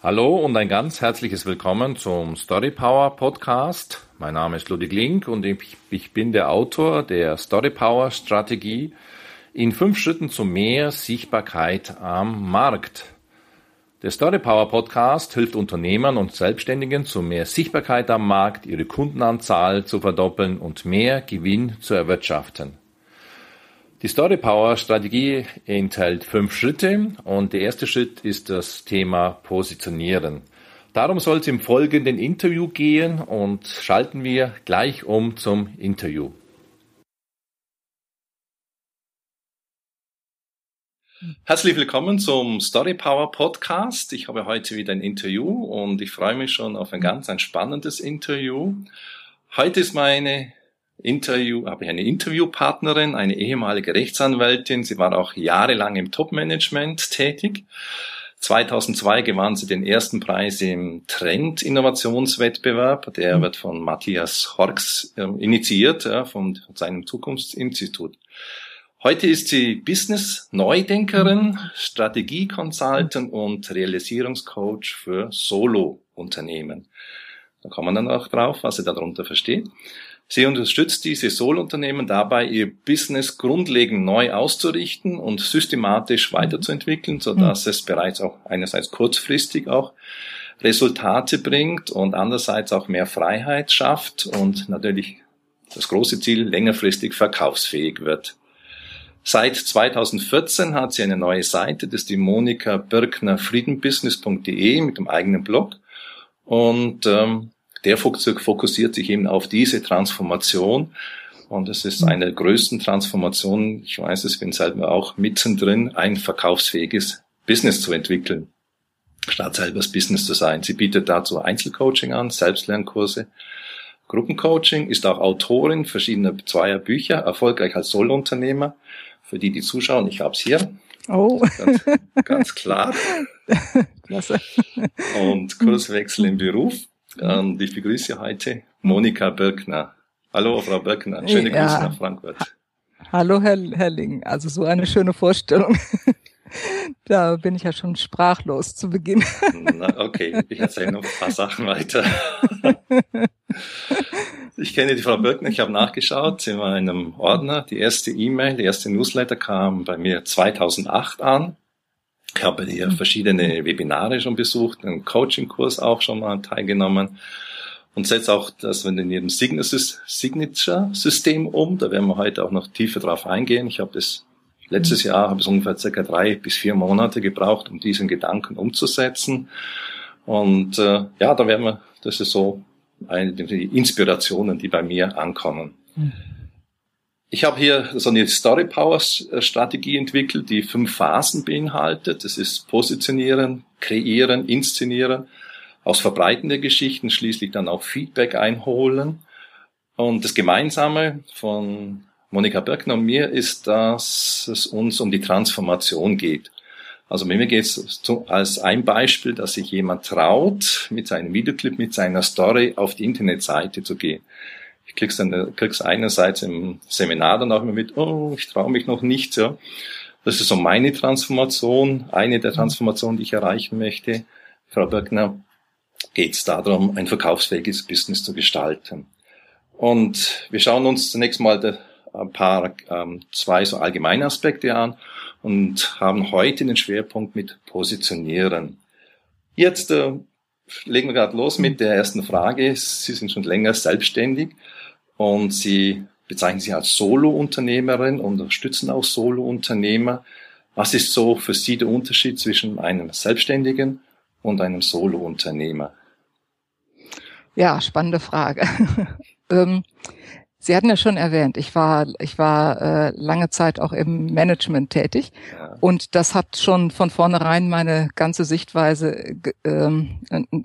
Hallo und ein ganz herzliches Willkommen zum Story Power Podcast. Mein Name ist Ludwig Link und ich, bin der Autor der Story Power Strategie in fünf Schritten zu mehr Sichtbarkeit am Markt. Der Story Power Podcast hilft Unternehmern und Selbstständigen zu mehr Sichtbarkeit am Markt, ihre Kundenanzahl zu verdoppeln und mehr Gewinn zu erwirtschaften. Die Story Power Strategie enthält fünf Schritte und der erste Schritt ist das Thema Positionieren. Darum soll es im folgenden Interview gehen und schalten wir gleich um zum Interview. Herzlich willkommen zum Story Power Podcast. Ich habe heute wieder ein Interview und ich freue mich schon auf ein ganz ein spannendes Interview. Heute ist meine Interview, habe ich eine Interviewpartnerin, eine ehemalige Rechtsanwältin. Sie war auch jahrelang im Top-Management tätig. 2002 gewann sie den ersten Preis im Trend-Innovationswettbewerb. Der mhm. wird von Matthias Horks äh, initiiert, ja, von seinem Zukunftsinstitut. Heute ist sie Business-Neudenkerin, Strategie-Consultant und Realisierungscoach für Solo-Unternehmen. Da kommt man dann auch drauf, was sie darunter versteht. Sie unterstützt diese Solo-Unternehmen dabei, ihr Business grundlegend neu auszurichten und systematisch weiterzuentwickeln, so dass es bereits auch einerseits kurzfristig auch Resultate bringt und andererseits auch mehr Freiheit schafft und natürlich das große Ziel längerfristig verkaufsfähig wird. Seit 2014 hat sie eine neue Seite, das ist die Monika Birkner Friedenbusiness.de mit dem eigenen Blog. Und ähm, der fokussiert sich eben auf diese Transformation. Und es ist eine der größten Transformationen, ich weiß es, bin selber auch mittendrin, ein verkaufsfähiges Business zu entwickeln, statt selber das Business zu sein. Sie bietet dazu Einzelcoaching an, Selbstlernkurse, Gruppencoaching, ist auch Autorin verschiedener zweier Bücher, erfolgreich als Solunternehmer. Für die, die zuschauen, ich habe es hier. Oh. Ganz, ganz klar. Klasse. Und Kurswechsel im Beruf. Und ich begrüße heute Monika Birkner. Hallo, Frau Birkner. Schöne ja. Grüße nach Frankfurt. Hallo, Herr, Herr Ling. Also so eine schöne Vorstellung. Da bin ich ja schon sprachlos zu Beginn. Na, okay, ich erzähle noch ein paar Sachen weiter. Ich kenne die Frau Birkner, ich habe nachgeschaut, in einem Ordner. Die erste E-Mail, die erste Newsletter kam bei mir 2008 an. Ich habe hier verschiedene Webinare schon besucht, einen Coaching-Kurs auch schon mal teilgenommen und setze auch das in ihrem Signature-System um. Da werden wir heute auch noch tiefer drauf eingehen. Ich habe das letztes Jahr, habe es ungefähr circa drei bis vier Monate gebraucht, um diesen Gedanken umzusetzen. Und äh, ja, da werden wir, das ist so eine der Inspirationen, die bei mir ankommen. Mhm. Ich habe hier so eine Story Power Strategie entwickelt, die fünf Phasen beinhaltet. Das ist Positionieren, Kreieren, Inszenieren, aus Verbreiten der Geschichten schließlich dann auch Feedback einholen. Und das Gemeinsame von Monika Birkner und mir ist, dass es uns um die Transformation geht. Also mir geht es als ein Beispiel, dass sich jemand traut, mit seinem Videoclip, mit seiner Story auf die Internetseite zu gehen. Ich krieg's dann, krieg's einerseits im Seminar dann auch immer mit, oh, ich traue mich noch nicht, ja. Das ist so meine Transformation, eine der Transformationen, die ich erreichen möchte. Frau Birkner, geht es darum, ein verkaufsfähiges Business zu gestalten. Und wir schauen uns zunächst mal ein paar, ähm, zwei so allgemeine Aspekte an und haben heute den Schwerpunkt mit Positionieren. Jetzt äh, legen wir gerade los mit der ersten Frage. Sie sind schon länger selbstständig und Sie bezeichnen sich als Solo-Unternehmerin und unterstützen auch Solo-Unternehmer. Was ist so für Sie der Unterschied zwischen einem Selbstständigen und einem Solo-Unternehmer? Ja, spannende Frage. ähm, Sie hatten ja schon erwähnt, ich war, ich war äh, lange Zeit auch im Management tätig ja. und das hat schon von vornherein meine ganze Sichtweise ähm,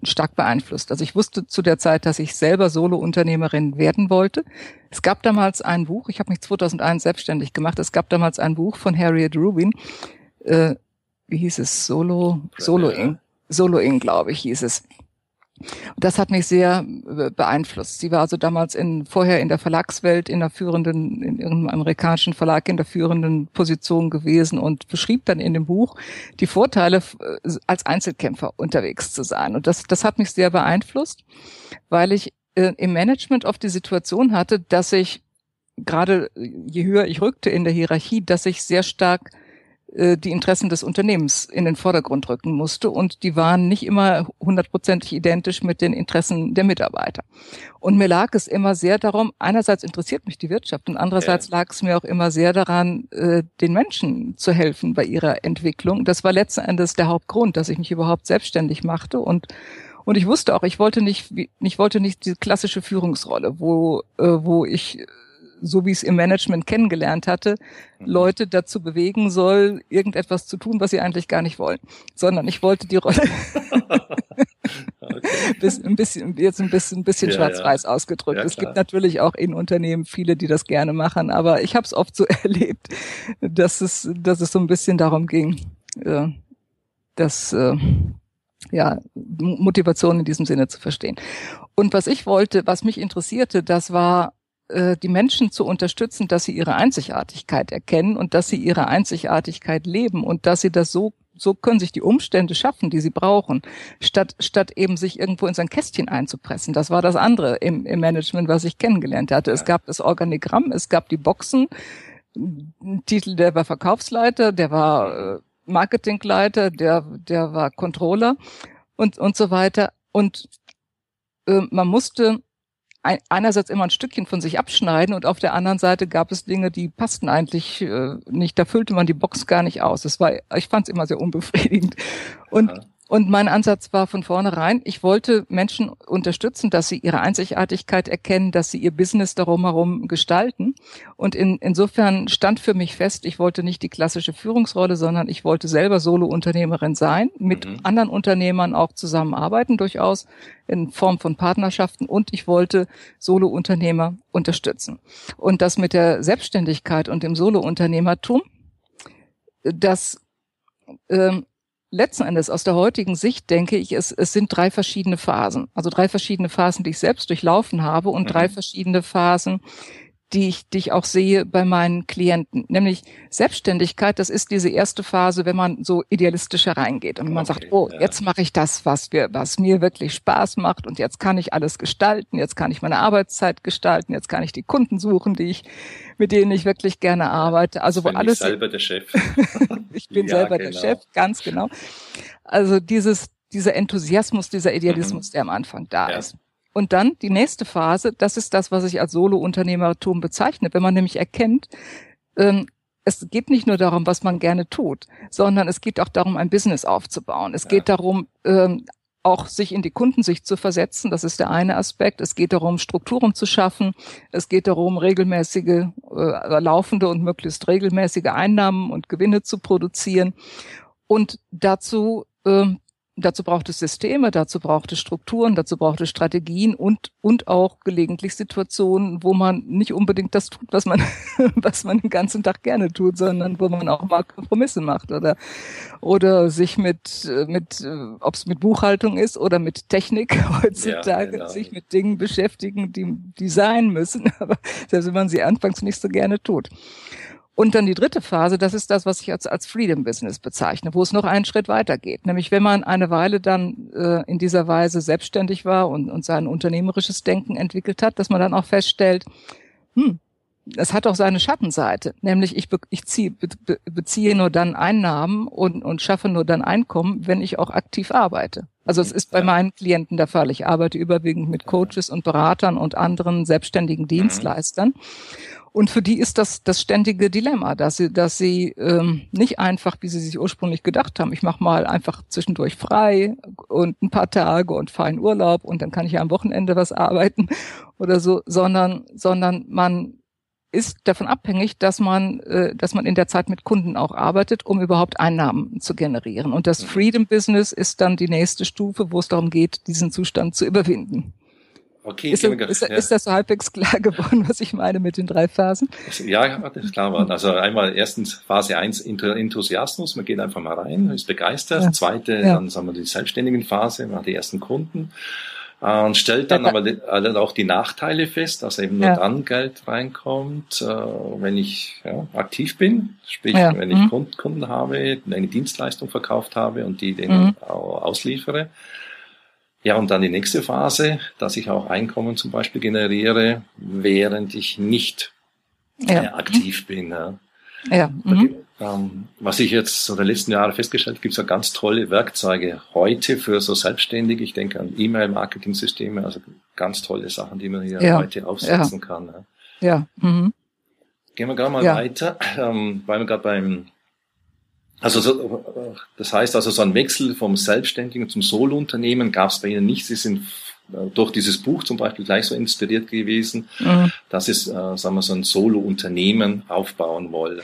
stark beeinflusst. Also ich wusste zu der Zeit, dass ich selber Solo-Unternehmerin werden wollte. Es gab damals ein Buch, ich habe mich 2001 selbstständig gemacht, es gab damals ein Buch von Harriet Rubin, äh, wie hieß es, Solo, Soloing, Soloing, glaube ich, hieß es. Das hat mich sehr äh, beeinflusst. Sie war also damals in, vorher in der Verlagswelt in der führenden, in ihrem amerikanischen Verlag in der führenden Position gewesen und beschrieb dann in dem Buch die Vorteile, äh, als Einzelkämpfer unterwegs zu sein. Und das, das hat mich sehr beeinflusst, weil ich äh, im Management oft die Situation hatte, dass ich gerade je höher ich rückte in der Hierarchie, dass ich sehr stark die Interessen des Unternehmens in den Vordergrund rücken musste und die waren nicht immer hundertprozentig identisch mit den Interessen der Mitarbeiter. Und mir lag es immer sehr darum, einerseits interessiert mich die Wirtschaft und andererseits lag es mir auch immer sehr daran, äh, den Menschen zu helfen bei ihrer Entwicklung. Das war letzten Endes der Hauptgrund, dass ich mich überhaupt selbstständig machte und und ich wusste auch, ich wollte nicht, ich wollte nicht die klassische Führungsrolle, wo, äh, wo ich so wie ich es im Management kennengelernt hatte, mhm. Leute dazu bewegen soll, irgendetwas zu tun, was sie eigentlich gar nicht wollen. Sondern ich wollte die Rolle ein bisschen, jetzt ein bisschen, ein bisschen ja, schwarz-weiß ja. ausgedrückt. Ja, es gibt natürlich auch in Unternehmen viele, die das gerne machen, aber ich habe es oft so erlebt, dass es, dass es so ein bisschen darum ging, äh, dass äh, ja, Motivation in diesem Sinne zu verstehen. Und was ich wollte, was mich interessierte, das war äh, die Menschen zu unterstützen, dass sie ihre Einzigartigkeit erkennen und dass sie ihre Einzigartigkeit leben und dass sie das so so können sich die Umstände schaffen, die sie brauchen, statt, statt eben sich irgendwo in sein Kästchen einzupressen. Das war das andere im, im Management, was ich kennengelernt hatte. Es gab das Organigramm, es gab die Boxen, Titel, der war Verkaufsleiter, der war äh, Marketingleiter, der, der war Controller und, und so weiter. Und äh, man musste einerseits immer ein Stückchen von sich abschneiden und auf der anderen Seite gab es Dinge, die passten eigentlich äh, nicht. Da füllte man die Box gar nicht aus. Das war, ich fand es immer sehr unbefriedigend. Und ja. Und mein Ansatz war von vornherein, ich wollte Menschen unterstützen, dass sie ihre Einzigartigkeit erkennen, dass sie ihr Business darum herum gestalten. Und in, insofern stand für mich fest, ich wollte nicht die klassische Führungsrolle, sondern ich wollte selber Solo-Unternehmerin sein, mit mhm. anderen Unternehmern auch zusammenarbeiten, durchaus in Form von Partnerschaften. Und ich wollte Solo-Unternehmer unterstützen. Und das mit der Selbstständigkeit und dem Solo-Unternehmertum, das ähm, letzten Endes aus der heutigen Sicht denke ich, es, es sind drei verschiedene Phasen. Also drei verschiedene Phasen, die ich selbst durchlaufen habe und mhm. drei verschiedene Phasen, die ich, die ich auch sehe bei meinen Klienten. Nämlich Selbstständigkeit, das ist diese erste Phase, wenn man so idealistisch hereingeht und man okay, sagt, oh, ja. jetzt mache ich das, was, wir, was mir wirklich Spaß macht und jetzt kann ich alles gestalten, jetzt kann ich meine Arbeitszeit gestalten, jetzt kann ich die Kunden suchen, die ich, mit denen ich wirklich gerne arbeite. Also wo alles. Ich selber der Chef. ich bin ja, selber genau. der Chef, ganz genau. Also dieses, dieser Enthusiasmus, dieser Idealismus, mhm. der am Anfang da ja. ist. Und dann die nächste Phase, das ist das, was ich als Solo-Unternehmertum bezeichne. Wenn man nämlich erkennt, ähm, es geht nicht nur darum, was man gerne tut, sondern es geht auch darum, ein Business aufzubauen. Es ja. geht darum, ähm, auch sich in die Kundensicht zu versetzen. Das ist der eine Aspekt. Es geht darum, Strukturen zu schaffen. Es geht darum, regelmäßige, äh, laufende und möglichst regelmäßige Einnahmen und Gewinne zu produzieren. Und dazu ähm, Dazu braucht es Systeme, dazu braucht es Strukturen, dazu braucht es Strategien und, und auch gelegentlich Situationen, wo man nicht unbedingt das tut, was man, was man den ganzen Tag gerne tut, sondern wo man auch mal Kompromisse macht oder, oder sich mit, mit, ob es mit Buchhaltung ist oder mit Technik heutzutage, ja, genau. sich mit Dingen beschäftigen, die, die sein müssen, aber selbst wenn man sie anfangs nicht so gerne tut. Und dann die dritte Phase, das ist das, was ich als, als Freedom Business bezeichne, wo es noch einen Schritt weiter geht. Nämlich wenn man eine Weile dann äh, in dieser Weise selbstständig war und, und sein unternehmerisches Denken entwickelt hat, dass man dann auch feststellt, hm, es hat auch seine Schattenseite, nämlich ich, be, ich ziehe, be, beziehe nur dann Einnahmen und, und schaffe nur dann Einkommen, wenn ich auch aktiv arbeite. Also es ist bei meinen Klienten der Fall. Ich arbeite überwiegend mit Coaches und Beratern und anderen selbstständigen mhm. Dienstleistern. Und für die ist das das ständige Dilemma, dass sie, dass sie ähm, nicht einfach, wie sie sich ursprünglich gedacht haben, ich mache mal einfach zwischendurch frei und ein paar Tage und fahre in Urlaub und dann kann ich ja am Wochenende was arbeiten oder so, sondern, sondern man ist davon abhängig, dass man, äh, dass man in der Zeit mit Kunden auch arbeitet, um überhaupt Einnahmen zu generieren. Und das mhm. Freedom Business ist dann die nächste Stufe, wo es darum geht, diesen Zustand zu überwinden. Okay, ist, ist, ja. ist, das so halbwegs klar geworden, was ich meine mit den drei Phasen? Ja, das ist klar geworden. Also einmal erstens Phase 1 Enthusiasmus, man geht einfach mal rein, ist begeistert. Ja. Zweite, ja. dann sagen wir die selbstständigen Phase, man hat die ersten Kunden äh, und stellt dann aber auch die Nachteile fest, dass eben nur ja. dann Geld reinkommt, äh, wenn ich ja, aktiv bin, sprich wenn ich mhm. Kunden habe, eine Dienstleistung verkauft habe und die denen mhm. ausliefere. Ja, und dann die nächste Phase, dass ich auch Einkommen zum Beispiel generiere, während ich nicht ja. äh, aktiv bin. Ja. ja. Mhm. Ähm, was ich jetzt so der letzten Jahre festgestellt, gibt es ja ganz tolle Werkzeuge heute für so Selbstständige. Ich denke an E-Mail-Marketing-Systeme, also ganz tolle Sachen, die man hier ja. heute aufsetzen kann. Ja. ja. Mhm. Gehen wir gerade mal weiter, ähm, weil wir gerade beim also so, das heißt also so ein Wechsel vom Selbstständigen zum Solo-Unternehmen gab es bei Ihnen nicht. Sie sind äh, durch dieses Buch zum Beispiel gleich so inspiriert gewesen, mhm. dass Sie, äh, sagen wir, so ein Solo-Unternehmen aufbauen wollen.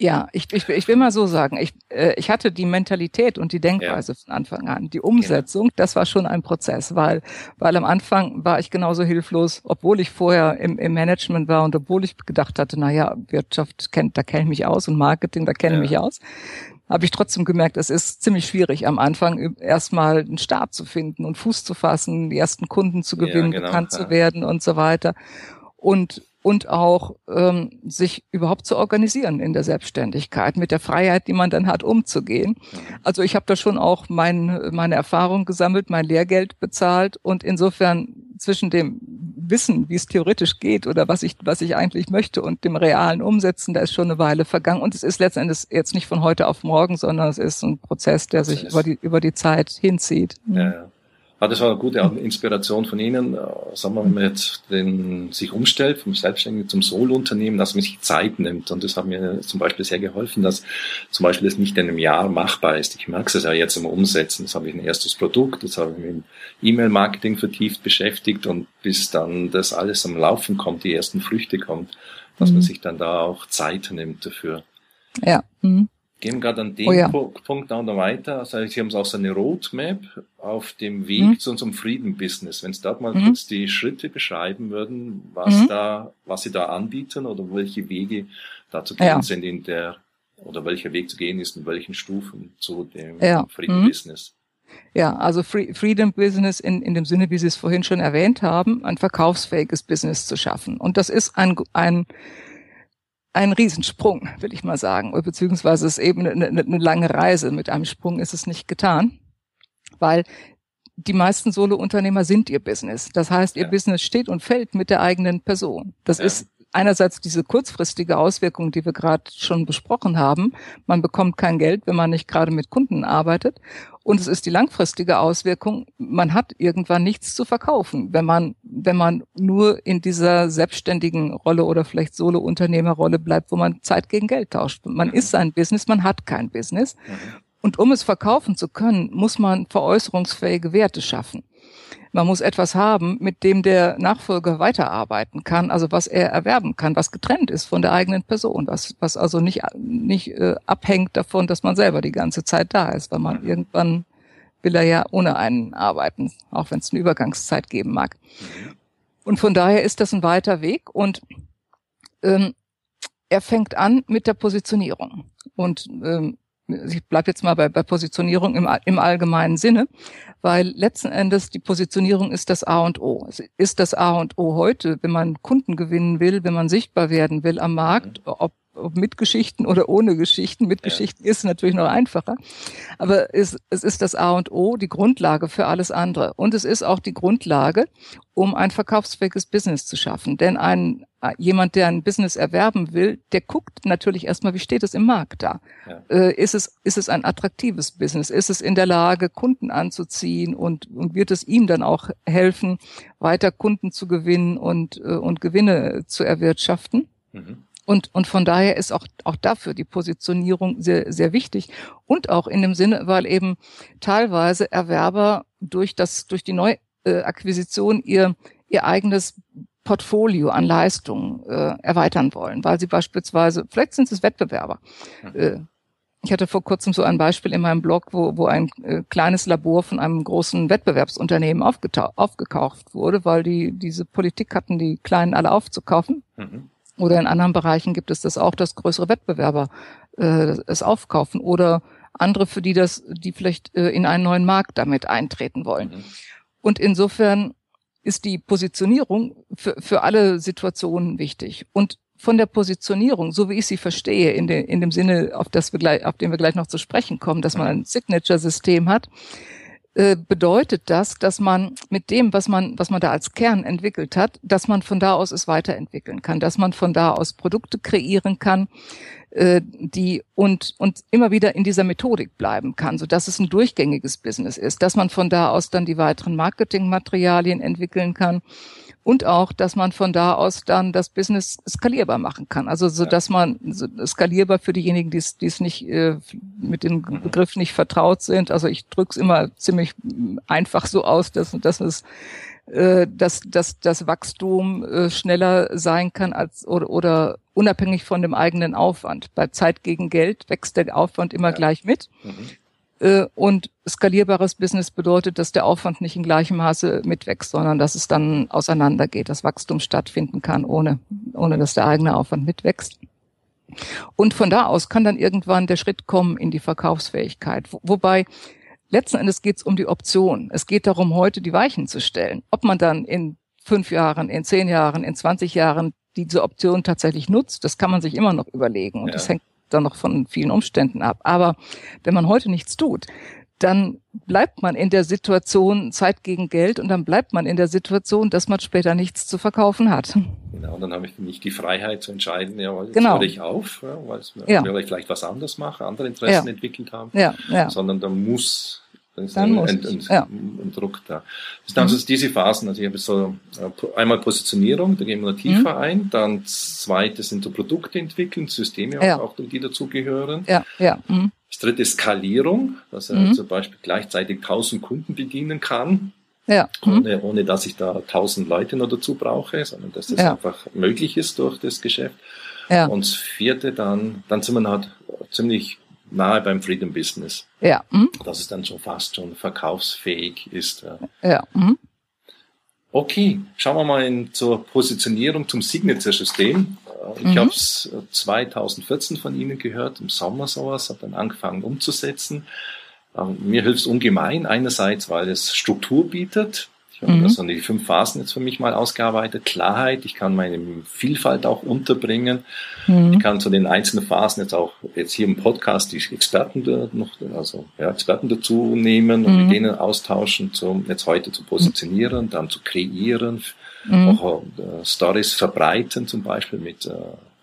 Ja, ich, ich, ich will mal so sagen, ich, äh, ich hatte die Mentalität und die Denkweise ja. von Anfang an. Die Umsetzung, genau. das war schon ein Prozess, weil, weil am Anfang war ich genauso hilflos, obwohl ich vorher im, im Management war und obwohl ich gedacht hatte, na ja, Wirtschaft kennt, da kenne ich mich aus und Marketing, da kenne ich ja. mich aus habe ich trotzdem gemerkt, es ist ziemlich schwierig am Anfang erstmal einen Start zu finden und Fuß zu fassen, die ersten Kunden zu gewinnen, ja, genau, bekannt ja. zu werden und so weiter. Und und auch ähm, sich überhaupt zu organisieren in der Selbstständigkeit, mit der Freiheit, die man dann hat, umzugehen. Mhm. Also ich habe da schon auch mein, meine Erfahrung gesammelt, mein Lehrgeld bezahlt und insofern zwischen dem Wissen, wie es theoretisch geht oder was ich, was ich eigentlich möchte und dem realen Umsetzen, da ist schon eine Weile vergangen. Und es ist letztendlich jetzt nicht von heute auf morgen, sondern es ist ein Prozess, der Prozess. sich über die, über die Zeit hinzieht. Ja, ja. Ah, das war eine gute Inspiration von Ihnen. Äh, sagen wir, wenn man jetzt den, sich umstellt vom Selbstständigen zum Solo-Unternehmen, dass man sich Zeit nimmt. Und das hat mir zum Beispiel sehr geholfen, dass zum Beispiel es nicht in einem Jahr machbar ist. Ich merke es ja jetzt im Umsetzen. Jetzt habe ich ein erstes Produkt, jetzt habe ich mich im E-Mail-Marketing vertieft beschäftigt und bis dann das alles am Laufen kommt, die ersten Früchte kommt, dass mhm. man sich dann da auch Zeit nimmt dafür. Ja. Mhm gehen gerade an dem oh ja. Punkt auch noch weiter. Also Sie haben auch so eine Roadmap auf dem Weg mhm. zu unserem Frieden-Business. Wenn Sie dort mal mhm. kurz die Schritte beschreiben würden, was mhm. da, was Sie da anbieten oder welche Wege da zu gehen ja. sind in der, oder welcher Weg zu gehen ist in welchen Stufen zu dem ja. Frieden-Business. Mhm. Ja, also Freedom Business in, in dem Sinne, wie Sie es vorhin schon erwähnt haben, ein verkaufsfähiges Business zu schaffen. Und das ist ein, ein ein Riesensprung, will ich mal sagen, beziehungsweise es ist eben eine, eine, lange Reise. Mit einem Sprung ist es nicht getan, weil die meisten Solo-Unternehmer sind ihr Business. Das heißt, ihr ja. Business steht und fällt mit der eigenen Person. Das ja. ist einerseits diese kurzfristige Auswirkung, die wir gerade schon besprochen haben. Man bekommt kein Geld, wenn man nicht gerade mit Kunden arbeitet. Und es ist die langfristige Auswirkung, man hat irgendwann nichts zu verkaufen, wenn man, wenn man nur in dieser selbstständigen Rolle oder vielleicht Solo-Unternehmerrolle bleibt, wo man Zeit gegen Geld tauscht. Man ist sein Business, man hat kein Business. Und um es verkaufen zu können, muss man veräußerungsfähige Werte schaffen. Man muss etwas haben, mit dem der Nachfolger weiterarbeiten kann, also was er erwerben kann, was getrennt ist von der eigenen Person, was, was also nicht, nicht äh, abhängt davon, dass man selber die ganze Zeit da ist, weil man mhm. irgendwann will er ja ohne einen arbeiten, auch wenn es eine Übergangszeit geben mag. Mhm. Und von daher ist das ein weiter Weg und ähm, er fängt an mit der Positionierung. Und ähm, ich bleibe jetzt mal bei, bei Positionierung im, im allgemeinen Sinne, weil letzten Endes die Positionierung ist das A und O. Es ist das A und O heute, wenn man Kunden gewinnen will, wenn man sichtbar werden will am Markt, mhm. ob ob mit Geschichten oder ohne Geschichten. Mit ja. Geschichten ist natürlich noch einfacher. Aber es, es ist das A und O, die Grundlage für alles andere. Und es ist auch die Grundlage, um ein verkaufsfähiges Business zu schaffen. Denn ein, jemand, der ein Business erwerben will, der guckt natürlich erstmal, wie steht es im Markt da? Ja. Äh, ist, es, ist es ein attraktives Business? Ist es in der Lage, Kunden anzuziehen und, und wird es ihm dann auch helfen, weiter Kunden zu gewinnen und, äh, und Gewinne zu erwirtschaften? Mhm. Und, und von daher ist auch, auch dafür die Positionierung sehr, sehr wichtig. Und auch in dem Sinne, weil eben teilweise Erwerber durch das, durch die Neuakquisition ihr, ihr eigenes Portfolio an Leistungen äh, erweitern wollen, weil sie beispielsweise, vielleicht sind es Wettbewerber, äh, ich hatte vor kurzem so ein Beispiel in meinem Blog, wo, wo ein äh, kleines Labor von einem großen Wettbewerbsunternehmen aufgekauft wurde, weil die diese Politik hatten, die Kleinen alle aufzukaufen. Mhm. Oder in anderen Bereichen gibt es das auch, dass größere Wettbewerber äh, es aufkaufen oder andere, für die das, die vielleicht äh, in einen neuen Markt damit eintreten wollen. Mhm. Und insofern ist die Positionierung für, für alle Situationen wichtig. Und von der Positionierung, so wie ich sie verstehe, in, de, in dem Sinne, auf, das wir gleich, auf den wir gleich noch zu sprechen kommen, dass man ein Signature-System hat, äh, bedeutet das, dass man mit dem, was man, was man da als Kern entwickelt hat, dass man von da aus es weiterentwickeln kann, dass man von da aus Produkte kreieren kann, äh, die und und immer wieder in dieser Methodik bleiben kann, so dass es ein durchgängiges Business ist, dass man von da aus dann die weiteren Marketingmaterialien entwickeln kann und auch, dass man von da aus dann das Business skalierbar machen kann. Also so, dass man so skalierbar für diejenigen, die es, die es nicht äh, mit dem mhm. Begriff nicht vertraut sind. Also ich drücke es immer ziemlich einfach so aus, dass, dass es äh, dass, dass das Wachstum äh, schneller sein kann als oder, oder unabhängig von dem eigenen Aufwand. Bei Zeit gegen Geld wächst der Aufwand immer ja. gleich mit. Mhm. Äh, und skalierbares Business bedeutet, dass der Aufwand nicht in gleichem Maße mitwächst, sondern dass es dann auseinandergeht, dass Wachstum stattfinden kann, ohne, ohne dass der eigene Aufwand mitwächst. Und von da aus kann dann irgendwann der Schritt kommen in die Verkaufsfähigkeit. Wobei letzten Endes geht es um die Option. Es geht darum, heute die Weichen zu stellen. Ob man dann in fünf Jahren, in zehn Jahren, in 20 Jahren diese Option tatsächlich nutzt, das kann man sich immer noch überlegen. Und ja. das hängt dann noch von vielen Umständen ab. Aber wenn man heute nichts tut, dann bleibt man in der Situation Zeit gegen Geld und dann bleibt man in der Situation, dass man später nichts zu verkaufen hat. Genau, dann habe ich nicht die Freiheit zu entscheiden, ja, jetzt genau. höre ich auf, ja, weil ja. ich vielleicht was anderes mache, andere Interessen ja. entwickelt haben, ja. Ja. sondern da muss dann ist dann ein, ein, ein, ja. ein, Druck da. Das sind also diese Phasen. Also ich habe so äh, einmal Positionierung, da gehen wir noch tiefer mhm. ein. Dann zweite sind so Produkte entwickeln, Systeme ja. auch, die dazugehören. Ja, ja. Mhm. Das dritte ist Skalierung, dass er mhm. zum Beispiel gleichzeitig 1000 Kunden bedienen kann. Ja. Mhm. Ohne, ohne dass ich da 1000 Leute noch dazu brauche, sondern dass das ja. einfach möglich ist durch das Geschäft. Ja. Und das vierte dann, dann sind wir halt ziemlich nahe beim Freedom Business. Ja. Mhm. Dass es dann schon fast schon verkaufsfähig ist. Ja. Mhm. Okay, schauen wir mal in, zur Positionierung zum Signature-System. Ich mhm. habe es 2014 von Ihnen gehört, im Sommer sowas, habe dann angefangen umzusetzen. Ähm, mir hilft es ungemein, einerseits, weil es Struktur bietet, mhm. also die fünf Phasen jetzt für mich mal ausgearbeitet. Klarheit, ich kann meine Vielfalt auch unterbringen. Mhm. Ich kann zu den einzelnen Phasen jetzt auch jetzt hier im Podcast die Experten noch, also ja, Experten dazu nehmen und mhm. mit denen austauschen, zum, jetzt heute zu positionieren, dann zu kreieren, mhm. auch äh, Stories verbreiten, zum Beispiel mit äh,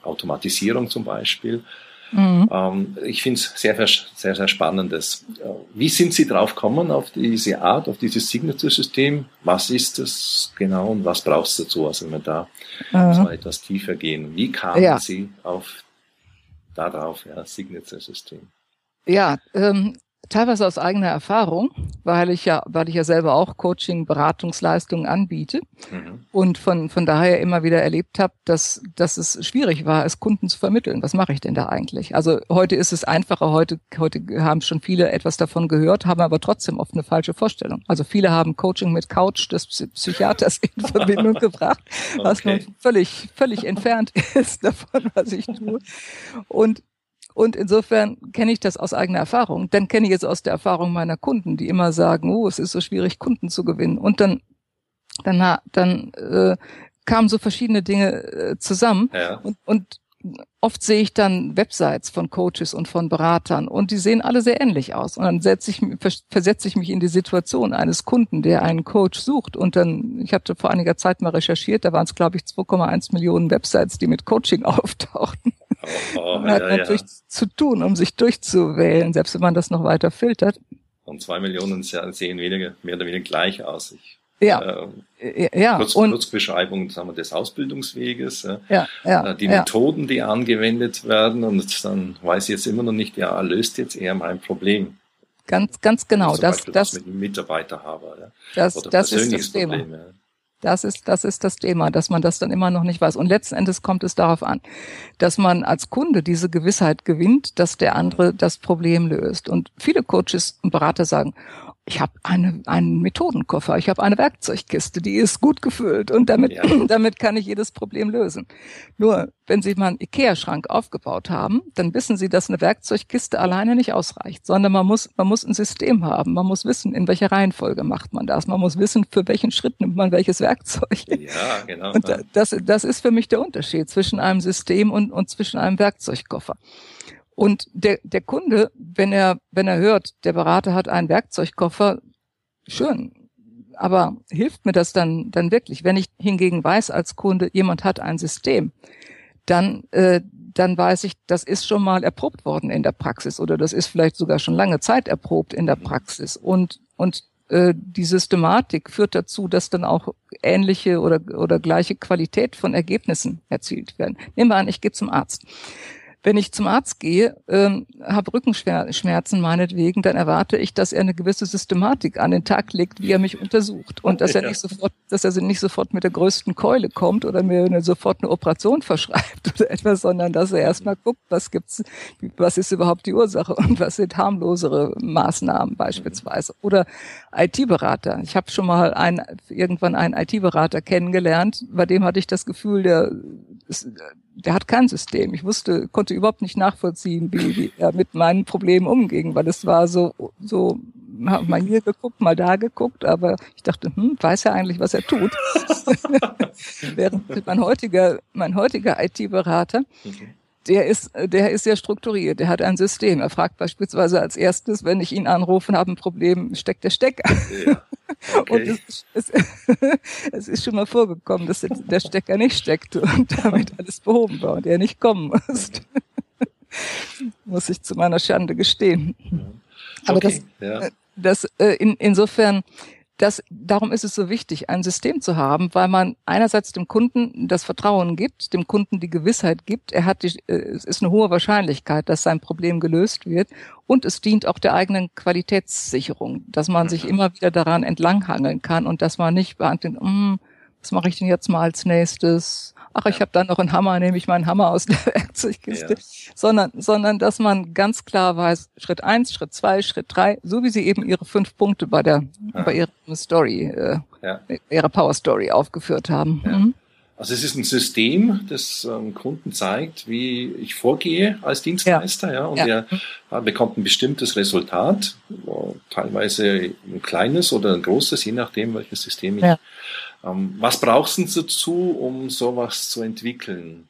Automatisierung zum Beispiel. Mhm. Ähm, ich finde es sehr, sehr, sehr spannendes. Wie sind Sie drauf gekommen auf diese Art, auf dieses Signature-System? Was ist das genau und was braucht es dazu? Also wenn wir da mhm. so etwas tiefer gehen. Wie kamen ja. Sie auf darauf, ja, Signature-System? Ja, ähm, teilweise aus eigener Erfahrung, weil ich ja, weil ich ja selber auch Coaching, Beratungsleistungen anbiete mhm. und von von daher immer wieder erlebt habe, dass dass es schwierig war, es Kunden zu vermitteln. Was mache ich denn da eigentlich? Also heute ist es einfacher. Heute heute haben schon viele etwas davon gehört, haben aber trotzdem oft eine falsche Vorstellung. Also viele haben Coaching mit Couch des Psychiaters in Verbindung gebracht, was okay. nun völlig völlig entfernt ist davon, was ich tue. Und und insofern kenne ich das aus eigener Erfahrung. Dann kenne ich es aus der Erfahrung meiner Kunden, die immer sagen, oh, es ist so schwierig, Kunden zu gewinnen. Und dann, dann, dann äh, kamen so verschiedene Dinge äh, zusammen. Ja. Und, und oft sehe ich dann Websites von Coaches und von Beratern und die sehen alle sehr ähnlich aus. Und dann setze ich, versetze ich mich in die Situation eines Kunden, der einen Coach sucht. Und dann, ich hatte vor einiger Zeit mal recherchiert, da waren es, glaube ich, 2,1 Millionen Websites, die mit Coaching auftauchten. Oh, man hat ja, natürlich ja. zu tun, um sich durchzuwählen, selbst wenn man das noch weiter filtert. Und zwei Millionen sehen weniger, mehr oder weniger gleich aus. Ich, ja, äh, ja. Kurz, und, Kurzbeschreibung sagen wir, des Ausbildungsweges, ja, ja, äh, die. Methoden, die angewendet werden und dann weiß ich jetzt immer noch nicht, ja, löst jetzt eher mein Problem. Ganz, ganz genau. Also das, das, mit einem Mitarbeiter habe. Ja. Das, Oder das ist das Thema. Problem, ja. Das ist, das ist das Thema, dass man das dann immer noch nicht weiß. Und letzten Endes kommt es darauf an, dass man als Kunde diese Gewissheit gewinnt, dass der andere das Problem löst. Und viele Coaches und Berater sagen, ich habe eine, einen Methodenkoffer, ich habe eine Werkzeugkiste, die ist gut gefüllt und damit, ja. damit kann ich jedes Problem lösen. Nur, wenn Sie mal einen Ikea-Schrank aufgebaut haben, dann wissen Sie, dass eine Werkzeugkiste alleine nicht ausreicht, sondern man muss, man muss ein System haben. Man muss wissen, in welcher Reihenfolge macht man das. Man muss wissen, für welchen Schritt nimmt man welches Werkzeug. Ja, genau. Und das, das ist für mich der Unterschied zwischen einem System und, und zwischen einem Werkzeugkoffer. Und der, der Kunde, wenn er, wenn er hört, der Berater hat einen Werkzeugkoffer, schön. Aber hilft mir das dann, dann wirklich? Wenn ich hingegen weiß als Kunde, jemand hat ein System, dann, äh, dann weiß ich, das ist schon mal erprobt worden in der Praxis oder das ist vielleicht sogar schon lange Zeit erprobt in der mhm. Praxis. Und, und äh, die Systematik führt dazu, dass dann auch ähnliche oder, oder gleiche Qualität von Ergebnissen erzielt werden. Nehmen wir an, ich gehe zum Arzt. Wenn ich zum Arzt gehe, ähm, habe Rückenschmerzen meinetwegen, dann erwarte ich, dass er eine gewisse Systematik an den Tag legt, wie er mich untersucht. Und dass er nicht sofort, dass er nicht sofort mit der größten Keule kommt oder mir eine, sofort eine Operation verschreibt oder etwas, sondern dass er erstmal guckt, was gibt's, was ist überhaupt die Ursache und was sind harmlosere Maßnahmen beispielsweise. Oder IT-Berater. Ich habe schon mal einen, irgendwann einen IT-Berater kennengelernt, bei dem hatte ich das Gefühl, der der hat kein System. Ich wusste, konnte überhaupt nicht nachvollziehen, wie, wie er mit meinen Problemen umging, weil es war so, so, mal hier geguckt, mal da geguckt, aber ich dachte, hm, weiß er eigentlich, was er tut? Während mein heutiger, mein heutiger IT-Berater, okay der ist, der ist sehr strukturiert, der hat ein System. Er fragt beispielsweise als erstes, wenn ich ihn anrufe und habe ein Problem, steckt der Stecker. Ja. Okay. Und es, es, es, ist schon mal vorgekommen, dass der Stecker nicht steckt und damit alles behoben war und er nicht kommen muss. muss ich zu meiner Schande gestehen. Aber okay. das, ja. das äh, in, insofern das, darum ist es so wichtig, ein System zu haben, weil man einerseits dem Kunden das Vertrauen gibt, dem Kunden die Gewissheit gibt, er hat die, äh, es ist eine hohe Wahrscheinlichkeit, dass sein Problem gelöst wird und es dient auch der eigenen Qualitätssicherung, dass man sich immer wieder daran entlanghangeln kann und dass man nicht beantwortet, hm, was mache ich denn jetzt mal als nächstes? ach, ich habe dann noch einen Hammer, nehme ich meinen Hammer aus der Werkzeugkiste, ja. sondern, sondern dass man ganz klar weiß, Schritt eins, Schritt zwei, Schritt drei, so wie sie eben ihre fünf Punkte bei der, ja. bei ihrer Story, äh, ja. ihrer Power Story aufgeführt haben. Mhm. Also es ist ein System, das ähm, Kunden zeigt, wie ich vorgehe als Dienstleister, ja, und er äh, bekommt ein bestimmtes Resultat, teilweise ein kleines oder ein großes, je nachdem, welches System ich ähm, was brauchst du dazu, um sowas zu entwickeln?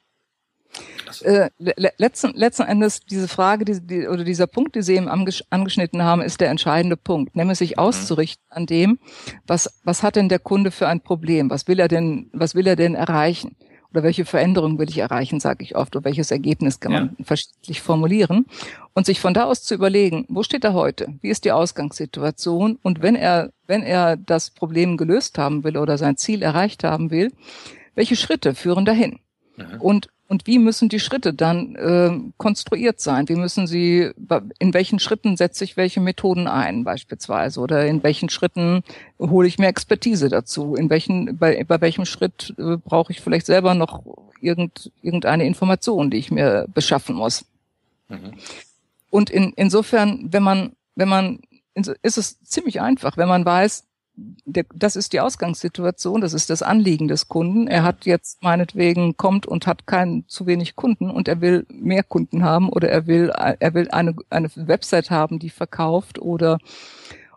Also äh, letzten, letzten Endes diese Frage die, die, oder dieser Punkt, die Sie eben angeschnitten haben, ist der entscheidende Punkt, nämlich sich mhm. auszurichten an dem, was, was hat denn der Kunde für ein Problem, was will er denn, was will er denn erreichen? Oder welche Veränderung will ich erreichen, sage ich oft, oder welches Ergebnis kann man ja. verschiedentlich formulieren und sich von da aus zu überlegen, wo steht er heute, wie ist die Ausgangssituation und wenn er, wenn er das Problem gelöst haben will oder sein Ziel erreicht haben will, welche Schritte führen dahin? Mhm. Und und wie müssen die Schritte dann äh, konstruiert sein? Wie müssen sie, in welchen Schritten setze ich welche Methoden ein beispielsweise? Oder in welchen Schritten hole ich mir Expertise dazu? In welchen, bei, bei welchem Schritt äh, brauche ich vielleicht selber noch irgend, irgendeine Information, die ich mir beschaffen muss? Mhm. Und in, insofern, wenn man, wenn man, ist es ziemlich einfach, wenn man weiß, der, das ist die Ausgangssituation, das ist das Anliegen des Kunden. Er hat jetzt meinetwegen kommt und hat keinen zu wenig Kunden und er will mehr Kunden haben oder er will er will eine eine Website haben, die verkauft oder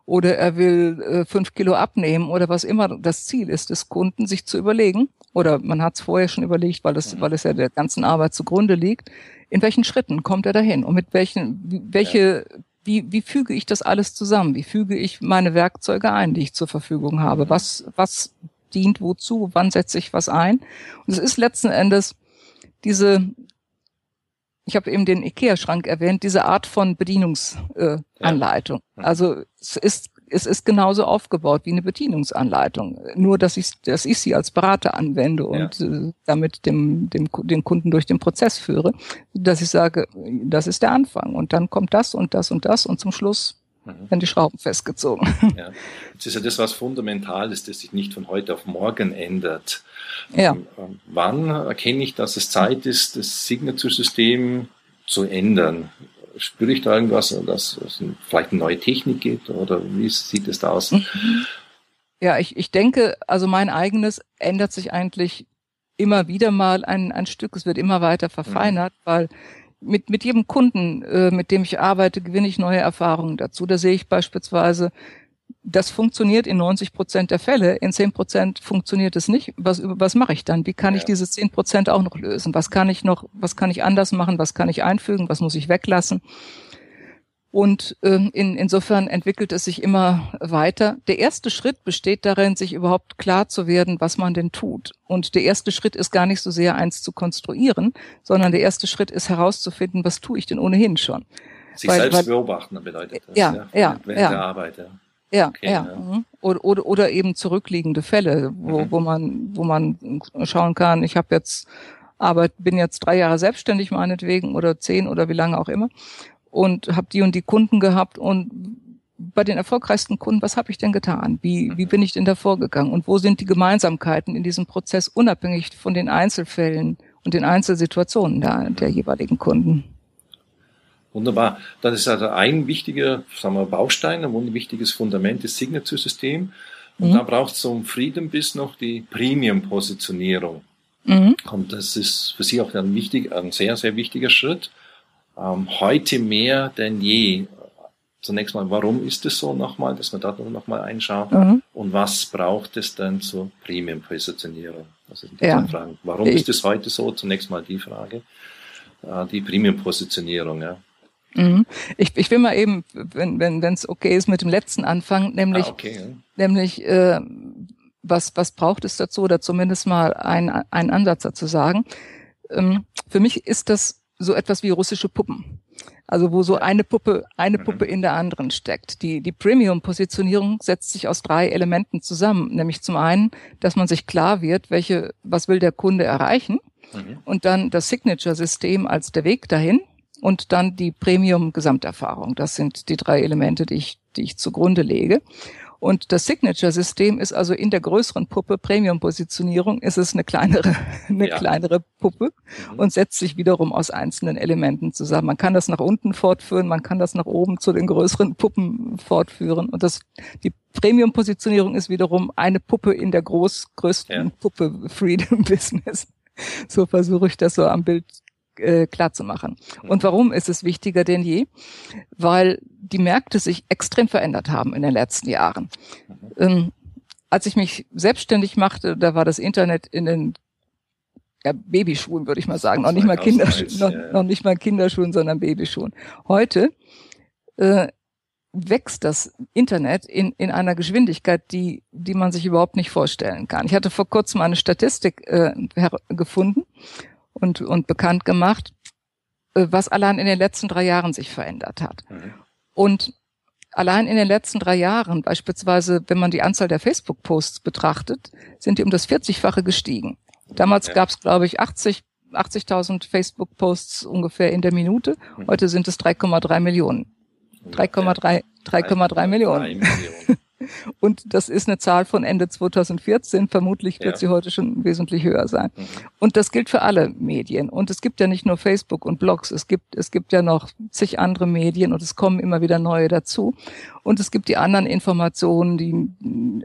oder er will äh, fünf Kilo abnehmen oder was immer das Ziel ist des Kunden, sich zu überlegen oder man hat es vorher schon überlegt, weil es weil es ja der ganzen Arbeit zugrunde liegt. In welchen Schritten kommt er dahin und mit welchen welche ja wie, wie füge ich das alles zusammen? Wie füge ich meine Werkzeuge ein, die ich zur Verfügung habe? Was, was dient wozu? Wann setze ich was ein? Und es ist letzten Endes diese, ich habe eben den IKEA-Schrank erwähnt, diese Art von Bedienungsanleitung. Äh, ja. Also es ist es ist genauso aufgebaut wie eine Bedienungsanleitung. Nur, dass ich, dass ich sie als Berater anwende und ja. äh, damit dem, dem, den Kunden durch den Prozess führe, dass ich sage, das ist der Anfang und dann kommt das und das und das und zum Schluss mhm. werden die Schrauben festgezogen. Ja. Jetzt ist ja das, was fundamental ist, das sich nicht von heute auf morgen ändert. Ja. Ähm, ähm, wann erkenne ich, dass es Zeit ist, das Signature-System zu ändern? Spüre ich da irgendwas, dass es vielleicht eine neue Technik gibt oder wie sieht es da aus? Mhm. Ja, ich, ich denke, also mein eigenes ändert sich eigentlich immer wieder mal ein, ein Stück. Es wird immer weiter verfeinert, mhm. weil mit, mit jedem Kunden, äh, mit dem ich arbeite, gewinne ich neue Erfahrungen dazu. Da sehe ich beispielsweise, das funktioniert in 90 Prozent der Fälle. In 10 Prozent funktioniert es nicht. Was, was mache ich dann? Wie kann ja. ich diese 10 Prozent auch noch lösen? Was kann ich noch, was kann ich anders machen? Was kann ich einfügen? Was muss ich weglassen? Und ähm, in, insofern entwickelt es sich immer weiter. Der erste Schritt besteht darin, sich überhaupt klar zu werden, was man denn tut. Und der erste Schritt ist gar nicht so sehr eins zu konstruieren, sondern der erste Schritt ist herauszufinden, was tue ich denn ohnehin schon. Sich weil, selbst weil, beobachten bedeutet das. Ja, ja, ja. Während ja. der Arbeit, ja. Ja, okay, ja. ja. Mhm. Oder, oder, oder eben zurückliegende Fälle, wo, mhm. wo man, wo man schauen kann, ich habe jetzt Arbeit, bin jetzt drei Jahre selbstständig meinetwegen oder zehn oder wie lange auch immer und habe die und die Kunden gehabt und bei den erfolgreichsten Kunden, was habe ich denn getan? Wie, wie bin ich denn da vorgegangen? Und wo sind die Gemeinsamkeiten in diesem Prozess, unabhängig von den Einzelfällen und den Einzelsituationen der, der jeweiligen Kunden? Wunderbar. Das ist also ein wichtiger sagen wir, Baustein, ein wichtiges Fundament des Signature-Systems. Und mhm. da braucht es zum Freedom bis noch die Premium-Positionierung. Mhm. Und das ist für Sie auch ein, wichtig, ein sehr, sehr wichtiger Schritt ähm, heute mehr denn je. Zunächst mal, warum ist es so nochmal, dass wir da nochmal einschauen mhm. und was braucht es denn zur Premium-Positionierung? Das sind die ja. Fragen. Warum ich, ist es heute so? Zunächst mal die Frage. Äh, die Premium-Positionierung, ja. Mhm. Ich, ich will mal eben, wenn wenn wenn, es okay ist, mit dem letzten anfangen, nämlich, ah, okay, ja. nämlich äh, was, was braucht es dazu, oder zumindest mal ein, einen Ansatz dazu sagen. Ähm, für mich ist das so etwas wie russische Puppen. Also wo so eine Puppe, eine mhm. Puppe in der anderen steckt. Die, die Premium-Positionierung setzt sich aus drei Elementen zusammen. Nämlich zum einen, dass man sich klar wird, welche, was will der Kunde erreichen? Mhm. Und dann das Signature-System als der Weg dahin. Und dann die Premium-Gesamterfahrung. Das sind die drei Elemente, die ich, die ich zugrunde lege. Und das Signature-System ist also in der größeren Puppe Premium-Positionierung ist es eine kleinere, eine ja. kleinere Puppe mhm. und setzt sich wiederum aus einzelnen Elementen zusammen. Man kann das nach unten fortführen, man kann das nach oben zu den größeren Puppen fortführen. Und das, die Premium-Positionierung ist wiederum eine Puppe in der groß, größten ja. Puppe Freedom Business. So versuche ich das so am Bild äh, klar zu machen. Und warum ist es wichtiger denn je? Weil die Märkte sich extrem verändert haben in den letzten Jahren. Ähm, als ich mich selbstständig machte, da war das Internet in den ja, Babyschuhen, würde ich mal sagen, noch nicht mal Kinderschuhen, noch, noch, nicht mal Kinderschuhen, sondern Babyschuhen. Heute äh, wächst das Internet in, in einer Geschwindigkeit, die, die man sich überhaupt nicht vorstellen kann. Ich hatte vor kurzem eine Statistik äh, gefunden und, und bekannt gemacht, äh, was allein in den letzten drei Jahren sich verändert hat. Mhm. Und allein in den letzten drei Jahren, beispielsweise, wenn man die Anzahl der Facebook-Posts betrachtet, sind die um das 40-fache gestiegen. Damals ja. gab es, glaube ich, 80 80.000 Facebook-Posts ungefähr in der Minute. Mhm. Heute sind es 3,3 Millionen. 3,3 3,3 Millionen. Millionen. Und das ist eine Zahl von Ende 2014. Vermutlich wird ja. sie heute schon wesentlich höher sein. Mhm. Und das gilt für alle Medien. Und es gibt ja nicht nur Facebook und Blogs. Es gibt, es gibt ja noch zig andere Medien und es kommen immer wieder neue dazu. Und es gibt die anderen Informationen, die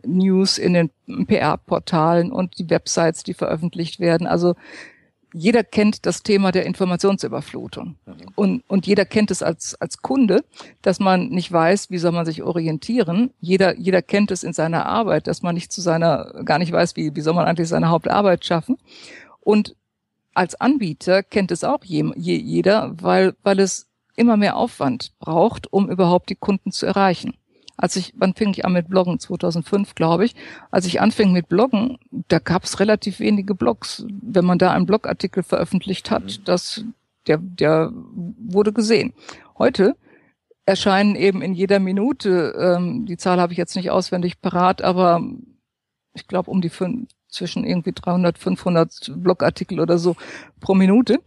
News in den PR-Portalen und die Websites, die veröffentlicht werden. Also jeder kennt das Thema der Informationsüberflutung. Mhm. Und, und jeder kennt es als, als Kunde, dass man nicht weiß, wie soll man sich orientieren. Jeder, jeder kennt es in seiner Arbeit, dass man nicht zu seiner, gar nicht weiß, wie, wie soll man eigentlich seine Hauptarbeit schaffen. Und als Anbieter kennt es auch je, je, jeder, weil, weil es immer mehr Aufwand braucht, um überhaupt die Kunden zu erreichen als ich, wann fing ich an mit Bloggen? 2005, glaube ich. Als ich anfing mit Bloggen, da gab es relativ wenige Blogs. Wenn man da einen Blogartikel veröffentlicht hat, mhm. das, der, der wurde gesehen. Heute erscheinen eben in jeder Minute, ähm, die Zahl habe ich jetzt nicht auswendig parat, aber ich glaube um die fünf, zwischen irgendwie 300, 500 Blogartikel oder so pro Minute.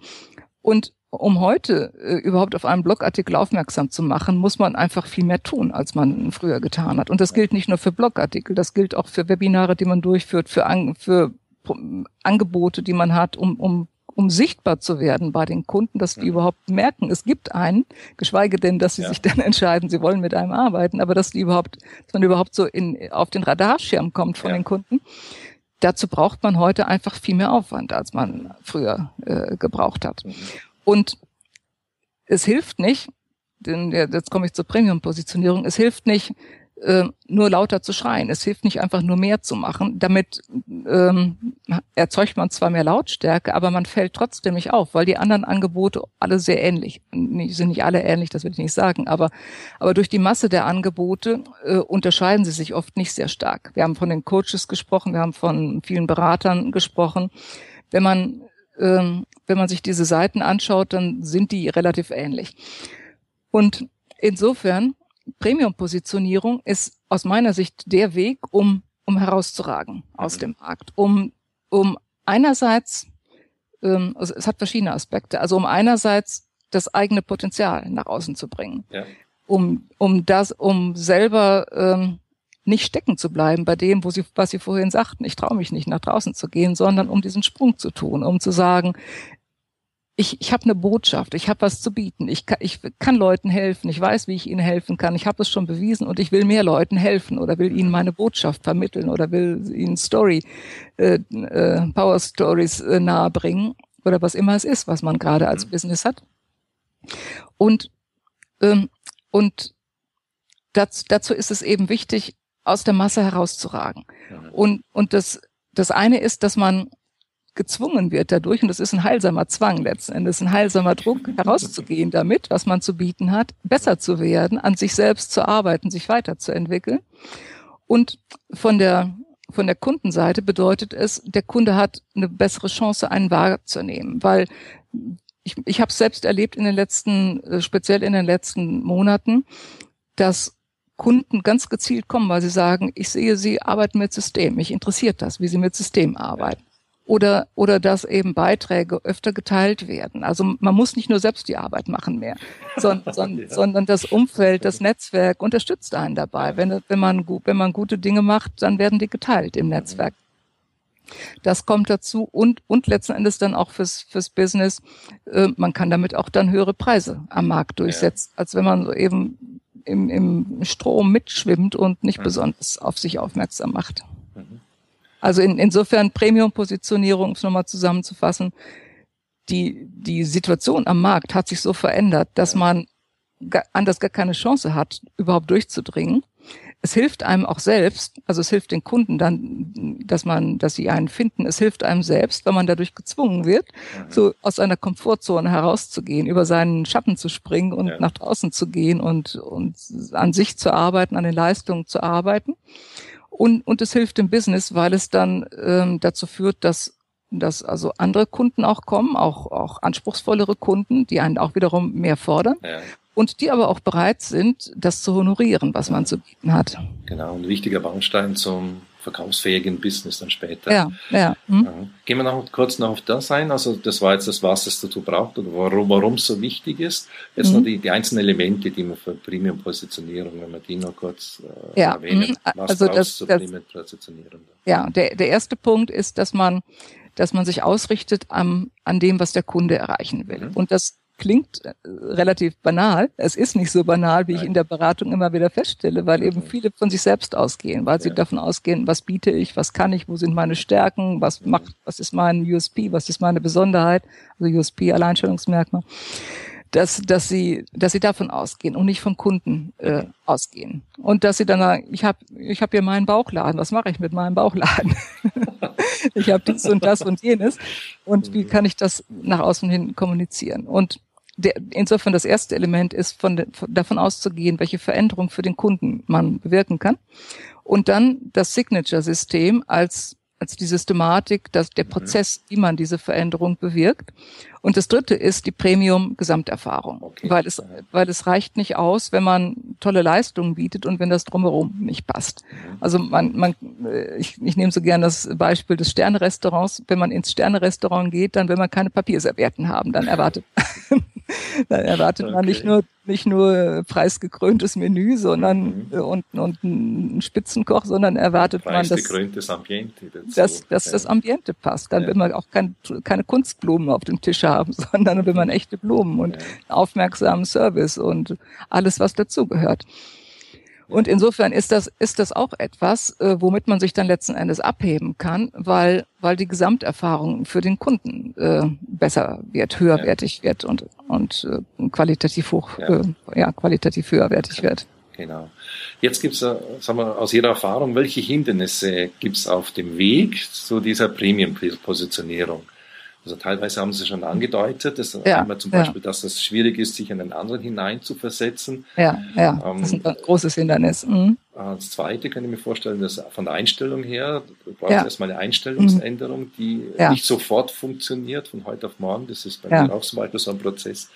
Und um heute äh, überhaupt auf einen Blogartikel aufmerksam zu machen, muss man einfach viel mehr tun, als man früher getan hat. Und das gilt nicht nur für Blogartikel, das gilt auch für Webinare, die man durchführt, für, An für Angebote, die man hat, um, um, um sichtbar zu werden bei den Kunden, dass die mhm. überhaupt merken, es gibt einen, geschweige denn, dass sie ja. sich dann entscheiden, sie wollen mit einem arbeiten, aber dass die überhaupt, dass man überhaupt so in, auf den Radarschirm kommt von ja. den Kunden dazu braucht man heute einfach viel mehr Aufwand, als man früher äh, gebraucht hat. Mhm. Und es hilft nicht, denn jetzt komme ich zur Premium-Positionierung, es hilft nicht, äh, nur lauter zu schreien. Es hilft nicht einfach nur mehr zu machen. Damit ähm, erzeugt man zwar mehr Lautstärke, aber man fällt trotzdem nicht auf, weil die anderen Angebote alle sehr ähnlich, die sind nicht alle ähnlich, das will ich nicht sagen, aber, aber durch die Masse der Angebote äh, unterscheiden sie sich oft nicht sehr stark. Wir haben von den Coaches gesprochen, wir haben von vielen Beratern gesprochen. Wenn man ähm, wenn man sich diese Seiten anschaut, dann sind die relativ ähnlich. Und insofern, Premium-Positionierung ist aus meiner Sicht der Weg, um, um herauszuragen aus dem Markt, um, um einerseits, ähm, also es hat verschiedene Aspekte, also um einerseits das eigene Potenzial nach außen zu bringen, ja. um, um das, um selber ähm, nicht stecken zu bleiben bei dem, wo sie, was Sie vorhin sagten, ich traue mich nicht nach draußen zu gehen, sondern um diesen Sprung zu tun, um zu sagen, ich, ich habe eine Botschaft, ich habe was zu bieten, ich kann, ich kann Leuten helfen, ich weiß, wie ich ihnen helfen kann, ich habe es schon bewiesen und ich will mehr Leuten helfen oder will ihnen meine Botschaft vermitteln oder will ihnen Story, äh, äh, Power Stories äh, nahebringen oder was immer es ist, was man gerade als mhm. Business hat. Und, ähm, und das, dazu ist es eben wichtig, aus der Masse herauszuragen. Und, und das, das eine ist, dass man gezwungen wird dadurch, und das ist ein heilsamer Zwang letzten Endes, ein heilsamer Druck, herauszugehen damit, was man zu bieten hat, besser zu werden, an sich selbst zu arbeiten, sich weiterzuentwickeln. Und von der, von der Kundenseite bedeutet es, der Kunde hat eine bessere Chance, einen wahrzunehmen, weil ich, ich habe es selbst erlebt in den letzten, äh, speziell in den letzten Monaten, dass Kunden ganz gezielt kommen, weil sie sagen, ich sehe, sie arbeiten mit System, mich interessiert das, wie sie mit System arbeiten. Oder, oder dass eben Beiträge öfter geteilt werden. Also man muss nicht nur selbst die Arbeit machen mehr, sondern, sondern, ja. sondern das Umfeld, das Netzwerk unterstützt einen dabei. Wenn, wenn, man, wenn man gute Dinge macht, dann werden die geteilt im Netzwerk. Das kommt dazu und, und letzten Endes dann auch fürs, fürs Business. Äh, man kann damit auch dann höhere Preise am Markt durchsetzen, ja. als wenn man so eben im, im Strom mitschwimmt und nicht mhm. besonders auf sich aufmerksam macht. Mhm. Also in, insofern Premium-Positionierung, um es nochmal zusammenzufassen, die, die Situation am Markt hat sich so verändert, dass man anders gar keine Chance hat, überhaupt durchzudringen es hilft einem auch selbst, also es hilft den Kunden dann, dass man, dass sie einen finden. Es hilft einem selbst, wenn man dadurch gezwungen wird, mhm. so aus einer Komfortzone herauszugehen, über seinen Schatten zu springen und ja. nach draußen zu gehen und, und an sich zu arbeiten, an den Leistungen zu arbeiten. Und, und es hilft dem Business, weil es dann ähm, dazu führt, dass dass also andere Kunden auch kommen, auch, auch anspruchsvollere Kunden, die einen auch wiederum mehr fordern. Ja und die aber auch bereit sind, das zu honorieren, was man zu bieten hat. Genau, ein wichtiger Baustein zum verkaufsfähigen Business dann später. Ja, ja. Hm. Gehen wir noch kurz noch auf das ein. Also das war jetzt das, was es dazu braucht oder warum es so wichtig ist. Jetzt mhm. noch die, die einzelnen Elemente, die man für Premium-Positionierung, wenn wir die noch kurz äh, ja. erwähnen. Mhm. Was also das, zur Premium-Positionierung? Ja, der, der erste Punkt ist, dass man dass man sich ausrichtet am, an dem, was der Kunde erreichen will. Mhm. Und das klingt äh, relativ banal. Es ist nicht so banal, wie Nein. ich in der Beratung immer wieder feststelle, weil eben viele von sich selbst ausgehen, weil sie davon ausgehen, was biete ich, was kann ich, wo sind meine Stärken, was macht, was ist mein USP, was ist meine Besonderheit, also USP, Alleinstellungsmerkmal dass, dass sie, dass sie davon ausgehen und nicht vom Kunden äh, ausgehen. Und dass sie dann sagen, ich habe ich hab hier meinen Bauchladen, was mache ich mit meinem Bauchladen? ich habe dies und das und jenes. Und wie kann ich das nach außen hin kommunizieren? Und der, insofern das erste Element ist, von, von, davon auszugehen, welche Veränderung für den Kunden man bewirken kann. Und dann das Signature-System als als die Systematik, dass der mhm. Prozess, wie man diese Veränderung bewirkt. Und das dritte ist die Premium-Gesamterfahrung, okay. weil es, weil es reicht nicht aus, wenn man tolle Leistungen bietet und wenn das drumherum nicht passt. Mhm. Also man, man, äh, ich, ich nehme so gern das Beispiel des Sternerestaurants. Wenn man ins Sternerestaurant geht, dann will man keine Papierservietten haben, dann erwartet, dann erwartet okay. man nicht nur nicht nur preisgekröntes Menü, sondern mhm. und, und ein Spitzenkoch, sondern erwartet man, dass, Ambiente dazu. dass, dass ja. das Ambiente passt. Dann ja. will man auch kein, keine Kunstblumen auf dem Tisch haben, sondern will man mhm. echte Blumen und ja. aufmerksamen Service und alles, was dazugehört. Und insofern ist das, ist das auch etwas, äh, womit man sich dann letzten Endes abheben kann, weil, weil die Gesamterfahrung für den Kunden äh, besser wird, höherwertig ja. wird und, und äh, qualitativ hoch, ja. Äh, ja, qualitativ höherwertig wird. Genau. Jetzt gibt's, äh, sagen wir, aus Ihrer Erfahrung, welche Hindernisse gibt's auf dem Weg zu dieser Premium-Positionierung? Also teilweise haben Sie schon angedeutet, dass ja, einmal zum Beispiel, ja. dass es schwierig ist, sich in einen anderen hineinzuversetzen. Ja, ja, ähm, das ist ein großes Hindernis. Mhm. Das Zweite kann ich mir vorstellen, dass von der Einstellung her, du brauchst ja. erstmal eine Einstellungsänderung, mhm. die ja. nicht sofort funktioniert von heute auf morgen. Das ist bei mir auch zum Beispiel so ein Prozess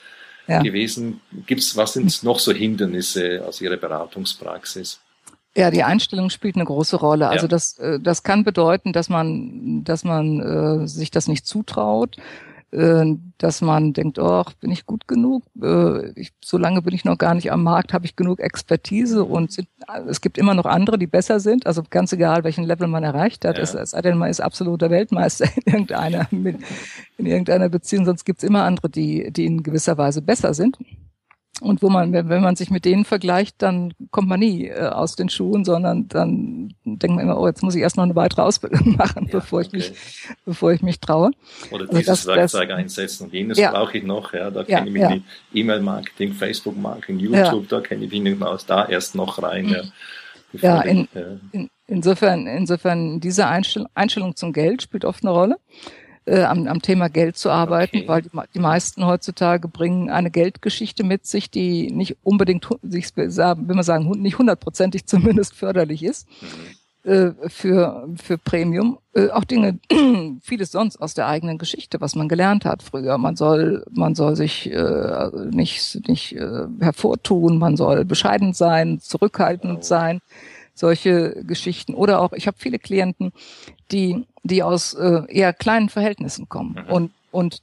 gewesen. Gibt's, was sind noch so Hindernisse aus Ihrer Beratungspraxis? Ja, die Einstellung spielt eine große Rolle. Also ja. das, äh, das kann bedeuten, dass man, dass man äh, sich das nicht zutraut, äh, dass man denkt, oh, bin ich gut genug? Äh, ich, so lange bin ich noch gar nicht am Markt, habe ich genug Expertise und sind, es gibt immer noch andere, die besser sind. Also ganz egal, welchen Level man erreicht hat. Ja. Es, es sei denn, man ist absoluter Weltmeister in irgendeiner, in irgendeiner Beziehung. Sonst gibt's immer andere, die, die in gewisser Weise besser sind. Und wo man, wenn man sich mit denen vergleicht, dann kommt man nie äh, aus den Schuhen, sondern dann denkt man immer, oh, jetzt muss ich erst noch eine weitere Ausbildung machen, ja, bevor ich mich, bevor ich mich traue. Oder also dieses das, Werkzeug das, einsetzen und jenes ja. brauche ich noch, ja, da ja, kenne ich mich ja. in E-Mail-Marketing, Facebook-Marketing, YouTube, da kenne ich mich nicht aus, da erst noch rein, ja. Ja, in, in, insofern, insofern diese Einstellung, Einstellung zum Geld spielt oft eine Rolle äh, am, am Thema Geld zu arbeiten, okay. weil die, die meisten heutzutage bringen eine Geldgeschichte mit sich, die nicht unbedingt, sich, will man sagen, nicht hundertprozentig zumindest förderlich ist. Mhm. Äh, für, für Premium, äh, auch Dinge, vieles sonst aus der eigenen Geschichte, was man gelernt hat früher. Man soll, man soll sich äh, nicht, nicht äh, hervortun, man soll bescheiden sein, zurückhaltend sein solche Geschichten. Oder auch, ich habe viele Klienten, die, die aus äh, eher kleinen Verhältnissen kommen mhm. und, und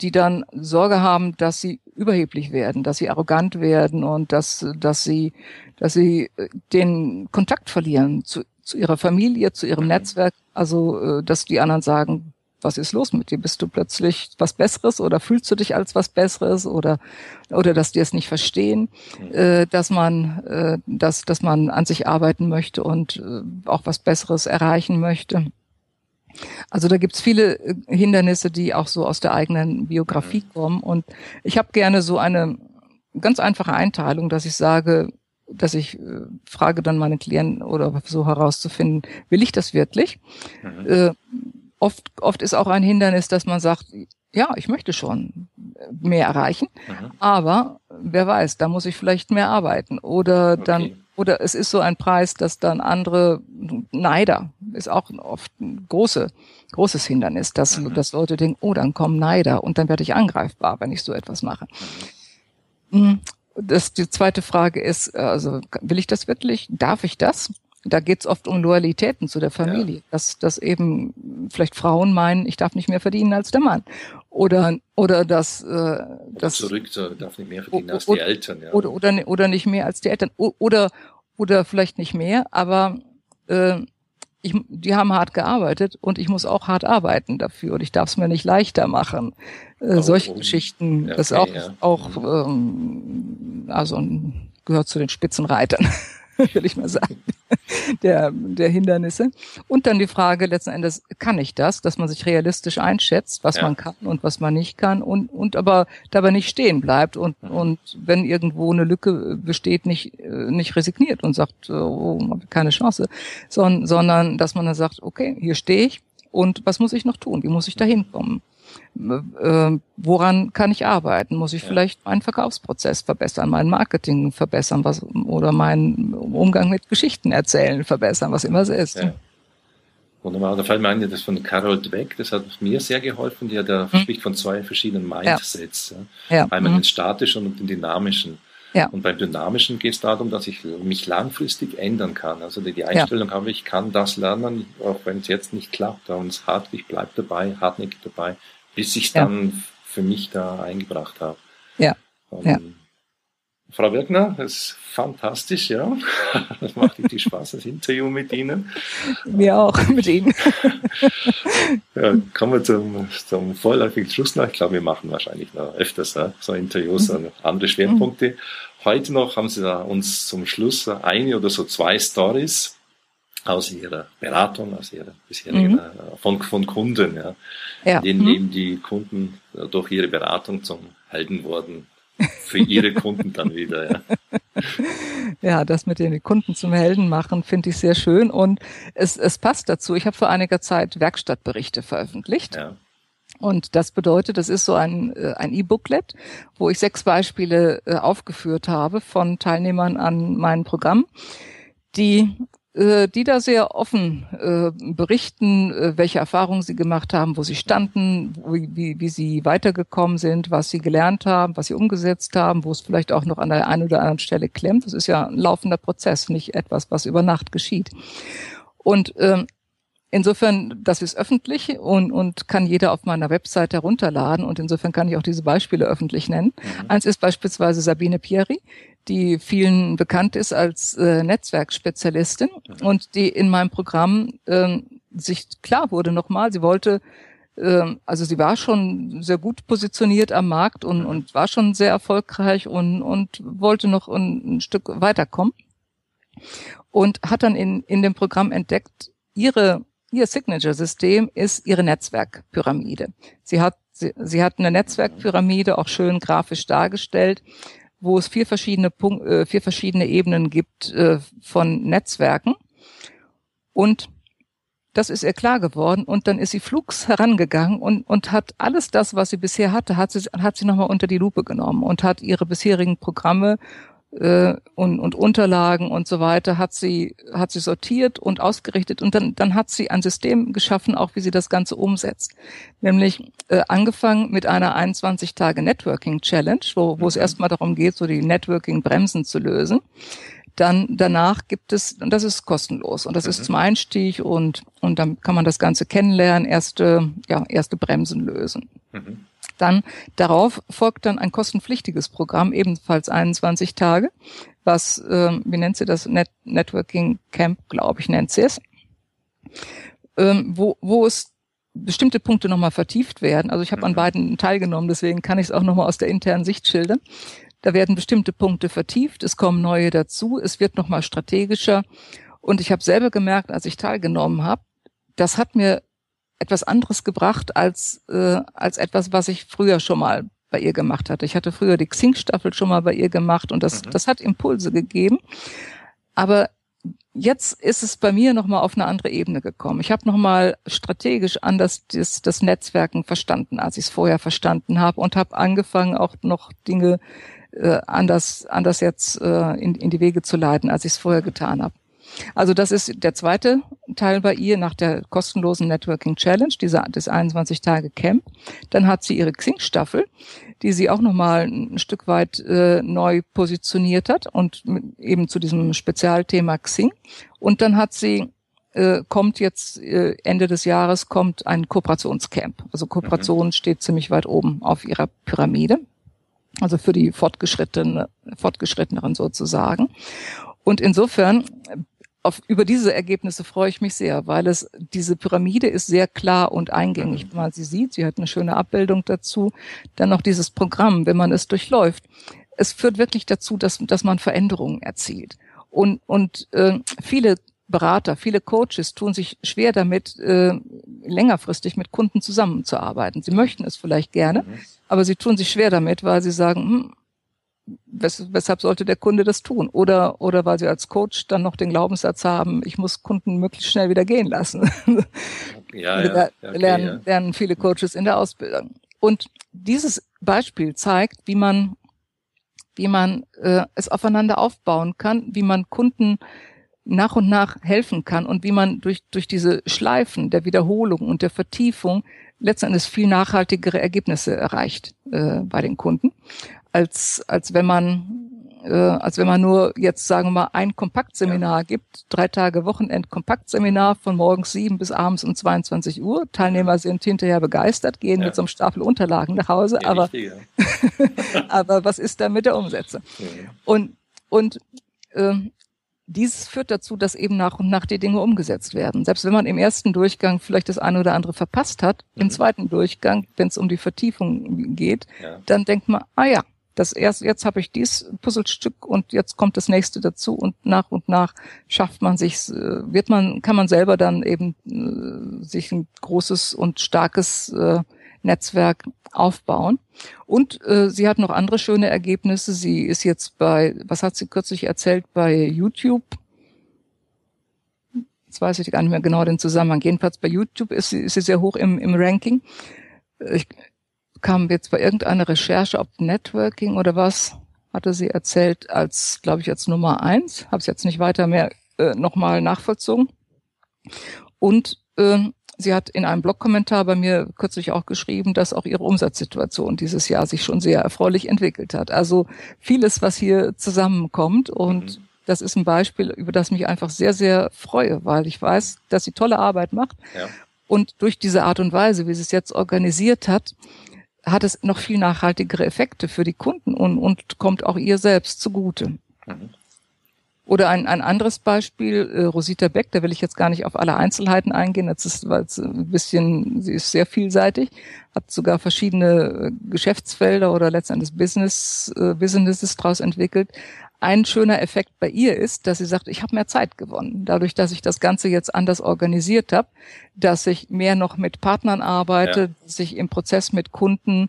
die dann Sorge haben, dass sie überheblich werden, dass sie arrogant werden und dass, dass sie, dass sie äh, den Kontakt verlieren zu, zu ihrer Familie, zu ihrem mhm. Netzwerk. Also, äh, dass die anderen sagen, was ist los mit dir? Bist du plötzlich was Besseres oder fühlst du dich als was Besseres oder oder dass die es nicht verstehen, mhm. äh, dass man äh, dass dass man an sich arbeiten möchte und äh, auch was Besseres erreichen möchte. Also da gibt's viele äh, Hindernisse, die auch so aus der eigenen Biografie mhm. kommen. Und ich habe gerne so eine ganz einfache Einteilung, dass ich sage, dass ich äh, frage dann meine Klienten oder so herauszufinden, will ich das wirklich? Mhm. Äh, oft, oft ist auch ein Hindernis, dass man sagt, ja, ich möchte schon mehr erreichen, mhm. aber wer weiß, da muss ich vielleicht mehr arbeiten oder okay. dann oder es ist so ein Preis, dass dann andere Neider ist auch oft ein große, großes Hindernis, dass, mhm. dass Leute denken, oh, dann kommen Neider und dann werde ich angreifbar, wenn ich so etwas mache. Mhm. Das, die zweite Frage ist, also will ich das wirklich? Darf ich das? da geht es oft um Loyalitäten zu der Familie, ja. dass, dass eben vielleicht Frauen meinen, ich darf nicht mehr verdienen als der Mann. Oder, oder dass, äh, das zurück, so, darf nicht mehr verdienen als die Eltern. Ja. Oder, oder, oder nicht mehr als die Eltern. Oder, oder vielleicht nicht mehr, aber äh, ich, die haben hart gearbeitet und ich muss auch hart arbeiten dafür und ich darf es mir nicht leichter machen. Äh, solche oh. Geschichten, ja, das okay, auch, ja. auch ähm, also gehört zu den Spitzenreitern. will ich mal sagen, der, der Hindernisse. Und dann die Frage letzten Endes, kann ich das, dass man sich realistisch einschätzt, was ja. man kann und was man nicht kann und, und aber dabei nicht stehen bleibt und, mhm. und wenn irgendwo eine Lücke besteht, nicht, nicht resigniert und sagt, oh, keine Chance, sondern, sondern dass man dann sagt, okay, hier stehe ich und was muss ich noch tun? Wie muss ich da hinkommen? Äh, woran kann ich arbeiten? Muss ich ja. vielleicht meinen Verkaufsprozess verbessern, mein Marketing verbessern, was oder meinen Umgang mit Geschichten erzählen verbessern, was immer es ist. Ja. Wunderbar. Da fällt mir ein, das von Carol Dweck, das hat mir sehr geholfen. Die hat ja hm. spricht von zwei verschiedenen Mindsets. Ja. Ja. Einmal mhm. den statischen und den dynamischen. Ja. Und beim Dynamischen geht es darum, dass ich mich langfristig ändern kann. Also die, die Einstellung ja. habe, ich kann das lernen, auch wenn es jetzt nicht klappt. Und es hart, ich bleibe dabei, hartnäckig dabei, bis ich es ja. dann für mich da eingebracht habe. Ja. Und ja. Frau Wirkner, das ist fantastisch, ja. Das macht richtig Spaß, das Interview mit Ihnen. Mir auch, mit Ihnen. Ja, kommen wir zum, zum vorläufigen Schluss noch. Ich glaube, wir machen wahrscheinlich noch öfters ja, so Interviews mhm. andere Schwerpunkte. Heute noch haben Sie da uns zum Schluss eine oder so zwei Stories aus Ihrer Beratung, aus Ihrer bisherigen, mhm. Äh, von, von Kunden, ja. ja. In denen mhm. eben die Kunden durch Ihre Beratung zum Helden wurden für ihre Kunden dann wieder. Ja. ja, das mit den Kunden zum Helden machen, finde ich sehr schön und es, es passt dazu. Ich habe vor einiger Zeit Werkstattberichte veröffentlicht. Ja. Und das bedeutet, das ist so ein, äh, ein E-Booklet, wo ich sechs Beispiele äh, aufgeführt habe von Teilnehmern an meinem Programm, die äh, die da sehr offen äh, berichten, äh, welche Erfahrungen sie gemacht haben, wo sie standen, wie, wie sie weitergekommen sind, was sie gelernt haben, was sie umgesetzt haben, wo es vielleicht auch noch an der einen oder anderen Stelle klemmt. Das ist ja ein laufender Prozess, nicht etwas, was über Nacht geschieht. Und ähm, Insofern, das ist öffentlich und, und kann jeder auf meiner Website herunterladen und insofern kann ich auch diese Beispiele öffentlich nennen. Mhm. Eins ist beispielsweise Sabine Pieri, die vielen bekannt ist als äh, Netzwerkspezialistin mhm. und die in meinem Programm äh, sich klar wurde nochmal, sie wollte äh, also sie war schon sehr gut positioniert am Markt und, mhm. und war schon sehr erfolgreich und, und wollte noch ein, ein Stück weiterkommen und hat dann in, in dem Programm entdeckt, ihre Ihr Signature-System ist Ihre Netzwerkpyramide. Sie hat, sie, sie hat eine Netzwerkpyramide auch schön grafisch dargestellt, wo es vier verschiedene, Punkt, äh, vier verschiedene Ebenen gibt äh, von Netzwerken. Und das ist ihr klar geworden und dann ist sie flugs herangegangen und, und hat alles das, was sie bisher hatte, hat sie, hat sie nochmal unter die Lupe genommen und hat ihre bisherigen Programme äh, und, und Unterlagen und so weiter hat sie hat sie sortiert und ausgerichtet und dann dann hat sie ein System geschaffen, auch wie sie das Ganze umsetzt, nämlich äh, angefangen mit einer 21 Tage Networking Challenge, wo, wo es mhm. erstmal darum geht, so die Networking Bremsen zu lösen. Dann danach gibt es, und das ist kostenlos und das mhm. ist zum Einstieg und und dann kann man das Ganze kennenlernen, erste ja erste Bremsen lösen. Mhm. Dann darauf folgt dann ein kostenpflichtiges Programm, ebenfalls 21 Tage, was, ähm, wie nennt sie das, Net Networking Camp, glaube ich, nennt sie es, ähm, wo, wo es bestimmte Punkte nochmal vertieft werden. Also ich habe an mhm. beiden teilgenommen, deswegen kann ich es auch nochmal aus der internen Sicht schildern. Da werden bestimmte Punkte vertieft, es kommen neue dazu, es wird nochmal strategischer. Und ich habe selber gemerkt, als ich teilgenommen habe, das hat mir etwas anderes gebracht als, äh, als etwas, was ich früher schon mal bei ihr gemacht hatte. Ich hatte früher die Xing-Staffel schon mal bei ihr gemacht und das, mhm. das hat Impulse gegeben. Aber jetzt ist es bei mir nochmal auf eine andere Ebene gekommen. Ich habe nochmal strategisch anders das, das Netzwerken verstanden, als ich es vorher verstanden habe und habe angefangen, auch noch Dinge äh, anders, anders jetzt äh, in, in die Wege zu leiten, als ich es vorher getan habe. Also das ist der zweite Teil bei ihr nach der kostenlosen Networking Challenge, dieser, des 21 Tage Camp. Dann hat sie ihre Xing-Staffel, die sie auch nochmal ein Stück weit äh, neu positioniert hat und mit, eben zu diesem Spezialthema Xing. Und dann hat sie äh, kommt jetzt äh, Ende des Jahres kommt ein Kooperationscamp. Also Kooperation mhm. steht ziemlich weit oben auf ihrer Pyramide. Also für die fortgeschrittene, fortgeschritteneren sozusagen. Und insofern auf, über diese Ergebnisse freue ich mich sehr, weil es diese Pyramide ist sehr klar und eingängig, wenn man sie sieht. Sie hat eine schöne Abbildung dazu. Dann noch dieses Programm, wenn man es durchläuft. Es führt wirklich dazu, dass, dass man Veränderungen erzielt. Und, und äh, viele Berater, viele Coaches tun sich schwer damit, äh, längerfristig mit Kunden zusammenzuarbeiten. Sie möchten es vielleicht gerne, mhm. aber sie tun sich schwer damit, weil sie sagen, hm, wes weshalb sollte der Kunde das tun? Oder, oder weil sie als Coach dann noch den Glaubenssatz haben, ich muss Kunden möglichst schnell wieder gehen lassen. Ja, ja, okay, lernen, ja. lernen viele Coaches in der Ausbildung. Und dieses Beispiel zeigt, wie man, wie man äh, es aufeinander aufbauen kann, wie man Kunden nach und nach helfen kann und wie man durch, durch diese Schleifen der Wiederholung und der Vertiefung letztendlich viel nachhaltigere Ergebnisse erreicht äh, bei den Kunden, als, als wenn man äh, als wenn man nur jetzt sagen wir mal ein Kompaktseminar ja. gibt, drei Tage Wochenend Kompaktseminar von morgens sieben bis abends um 22 Uhr. Teilnehmer sind hinterher begeistert, gehen ja. mit so einem Stapel Unterlagen nach Hause, ja, aber aber was ist da mit der Umsetzung? Und und äh, dieses führt dazu, dass eben nach und nach die Dinge umgesetzt werden. Selbst wenn man im ersten Durchgang vielleicht das eine oder andere verpasst hat, mhm. im zweiten Durchgang, wenn es um die Vertiefung geht, dann denkt man, ah ja, das erst, jetzt habe ich dies Puzzlestück und jetzt kommt das nächste dazu und nach und nach schafft man sich, äh, wird man, kann man selber dann eben äh, sich ein großes und starkes äh, Netzwerk aufbauen. Und äh, sie hat noch andere schöne Ergebnisse. Sie ist jetzt bei, was hat sie kürzlich erzählt, bei YouTube. Jetzt weiß ich gar nicht mehr genau den Zusammenhang. Jedenfalls bei YouTube ist sie, ist sie sehr hoch im, im Ranking. Ich kam jetzt bei irgendeiner Recherche, ob Networking oder was, hatte sie erzählt, als, glaube ich, als Nummer eins. Habe es jetzt nicht weiter mehr äh, nochmal nachvollzogen. Und äh, Sie hat in einem Blogkommentar bei mir kürzlich auch geschrieben, dass auch ihre Umsatzsituation dieses Jahr sich schon sehr erfreulich entwickelt hat. Also vieles, was hier zusammenkommt und mhm. das ist ein Beispiel, über das mich einfach sehr, sehr freue, weil ich weiß, dass sie tolle Arbeit macht. Ja. Und durch diese Art und Weise, wie sie es jetzt organisiert hat, hat es noch viel nachhaltigere Effekte für die Kunden und, und kommt auch ihr selbst zugute. Mhm. Oder ein, ein anderes Beispiel, äh, Rosita Beck, da will ich jetzt gar nicht auf alle Einzelheiten eingehen, das ist, weil es ein bisschen, sie ist sehr vielseitig, hat sogar verschiedene äh, Geschäftsfelder oder letztendlich Business, äh, Businesses daraus entwickelt. Ein schöner Effekt bei ihr ist, dass sie sagt, ich habe mehr Zeit gewonnen, dadurch, dass ich das Ganze jetzt anders organisiert habe, dass ich mehr noch mit Partnern arbeite, ja. dass ich im Prozess mit Kunden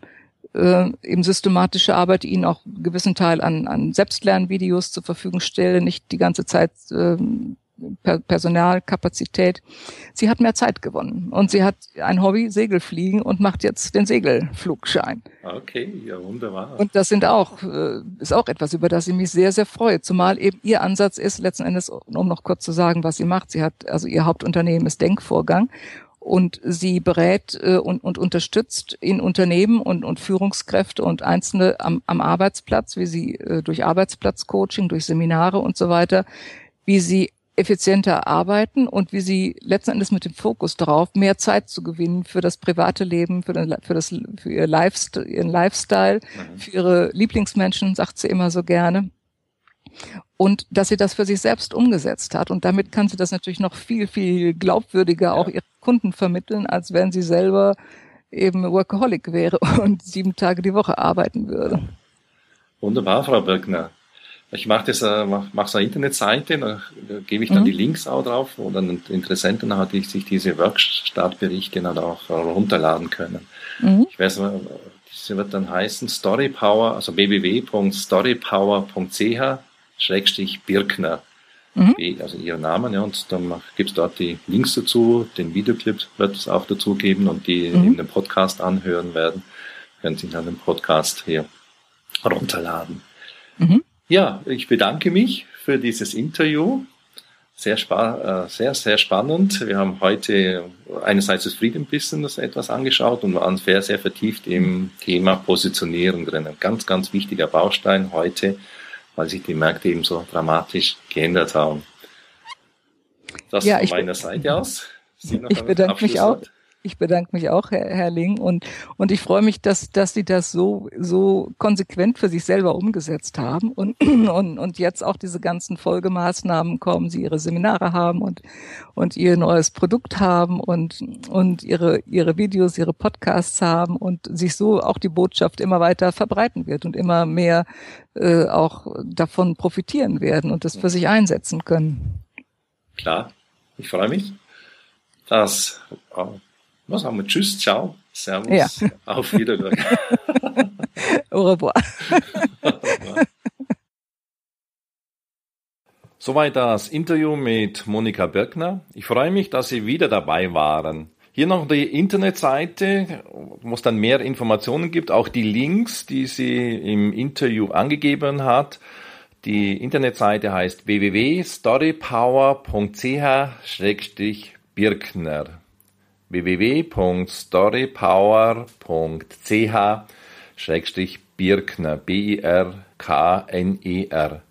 äh, eben systematische Arbeit ihnen auch einen gewissen Teil an, an Selbstlernvideos zur Verfügung stelle, nicht die ganze Zeit äh, Personalkapazität. Sie hat mehr Zeit gewonnen und sie hat ein Hobby, Segelfliegen und macht jetzt den Segelflugschein. Okay, ja wunderbar. Und das sind auch, äh, ist auch etwas, über das ich mich sehr, sehr freue. Zumal eben ihr Ansatz ist, letzten Endes, um noch kurz zu sagen, was sie macht. Sie hat, also ihr Hauptunternehmen ist Denkvorgang und sie berät äh, und, und unterstützt in Unternehmen und, und Führungskräfte und Einzelne am, am Arbeitsplatz, wie sie äh, durch Arbeitsplatzcoaching, durch Seminare und so weiter, wie sie effizienter arbeiten und wie sie letzten Endes mit dem Fokus darauf, mehr Zeit zu gewinnen für das private Leben, für, den, für, das, für ihr Lifestyle, ihren Lifestyle, mhm. für ihre Lieblingsmenschen, sagt sie immer so gerne und dass sie das für sich selbst umgesetzt hat. Und damit kann sie das natürlich noch viel, viel glaubwürdiger ja. auch ihren Kunden vermitteln, als wenn sie selber eben Workaholic wäre und sieben Tage die Woche arbeiten würde. Wunderbar, Frau Birkner. Ich mache das, äh, mach, so eine Internetseite, da, gebe ich dann mhm. die Links auch drauf, wo dann Interessenten hat, die sich diese Workstartberichte dann auch runterladen können. Mhm. Ich weiß, sie wird dann heißen Storypower, also www.storypower.ch Schrägstrich Birkner. Mhm. Also ihren Namen, ja, und dann gibt's dort die Links dazu, den Videoclip wird es auch dazu geben und die mhm. in dem Podcast anhören werden, können sich dann den Podcast hier runterladen. Mhm. Ja, ich bedanke mich für dieses Interview. Sehr, spa äh, sehr, sehr spannend. Wir haben heute einerseits das Freedom Business etwas angeschaut und waren sehr, sehr vertieft im Thema Positionierung drin. Ein ganz, ganz wichtiger Baustein heute weil sich die Märkte eben so dramatisch geändert haben. Das ja, von meiner Seite aus. ich bedanke mich auch. Ich bedanke mich auch, Herr, Herr Ling, und, und ich freue mich, dass, dass Sie das so, so konsequent für sich selber umgesetzt haben und, und, und jetzt auch diese ganzen Folgemaßnahmen kommen, Sie Ihre Seminare haben und, und Ihr neues Produkt haben und, und Ihre, Ihre Videos, Ihre Podcasts haben und sich so auch die Botschaft immer weiter verbreiten wird und immer mehr äh, auch davon profitieren werden und das für sich einsetzen können. Klar, ich freue mich. Das was haben wir? Tschüss, ciao, servus, ja. auf Wiedersehen. Au revoir. Soweit das Interview mit Monika Birkner. Ich freue mich, dass Sie wieder dabei waren. Hier noch die Internetseite, wo es dann mehr Informationen gibt, auch die Links, die sie im Interview angegeben hat. Die Internetseite heißt www.storypower.ch-birkner www.storypower.ch-birkner B-I-R-K-N-E-R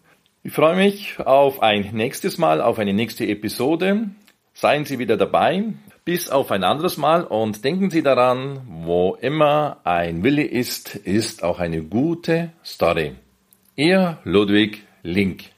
Ich freue mich auf ein nächstes Mal, auf eine nächste Episode. Seien Sie wieder dabei. Bis auf ein anderes Mal und denken Sie daran, wo immer ein Wille ist, ist auch eine gute Story. Ihr Ludwig Link.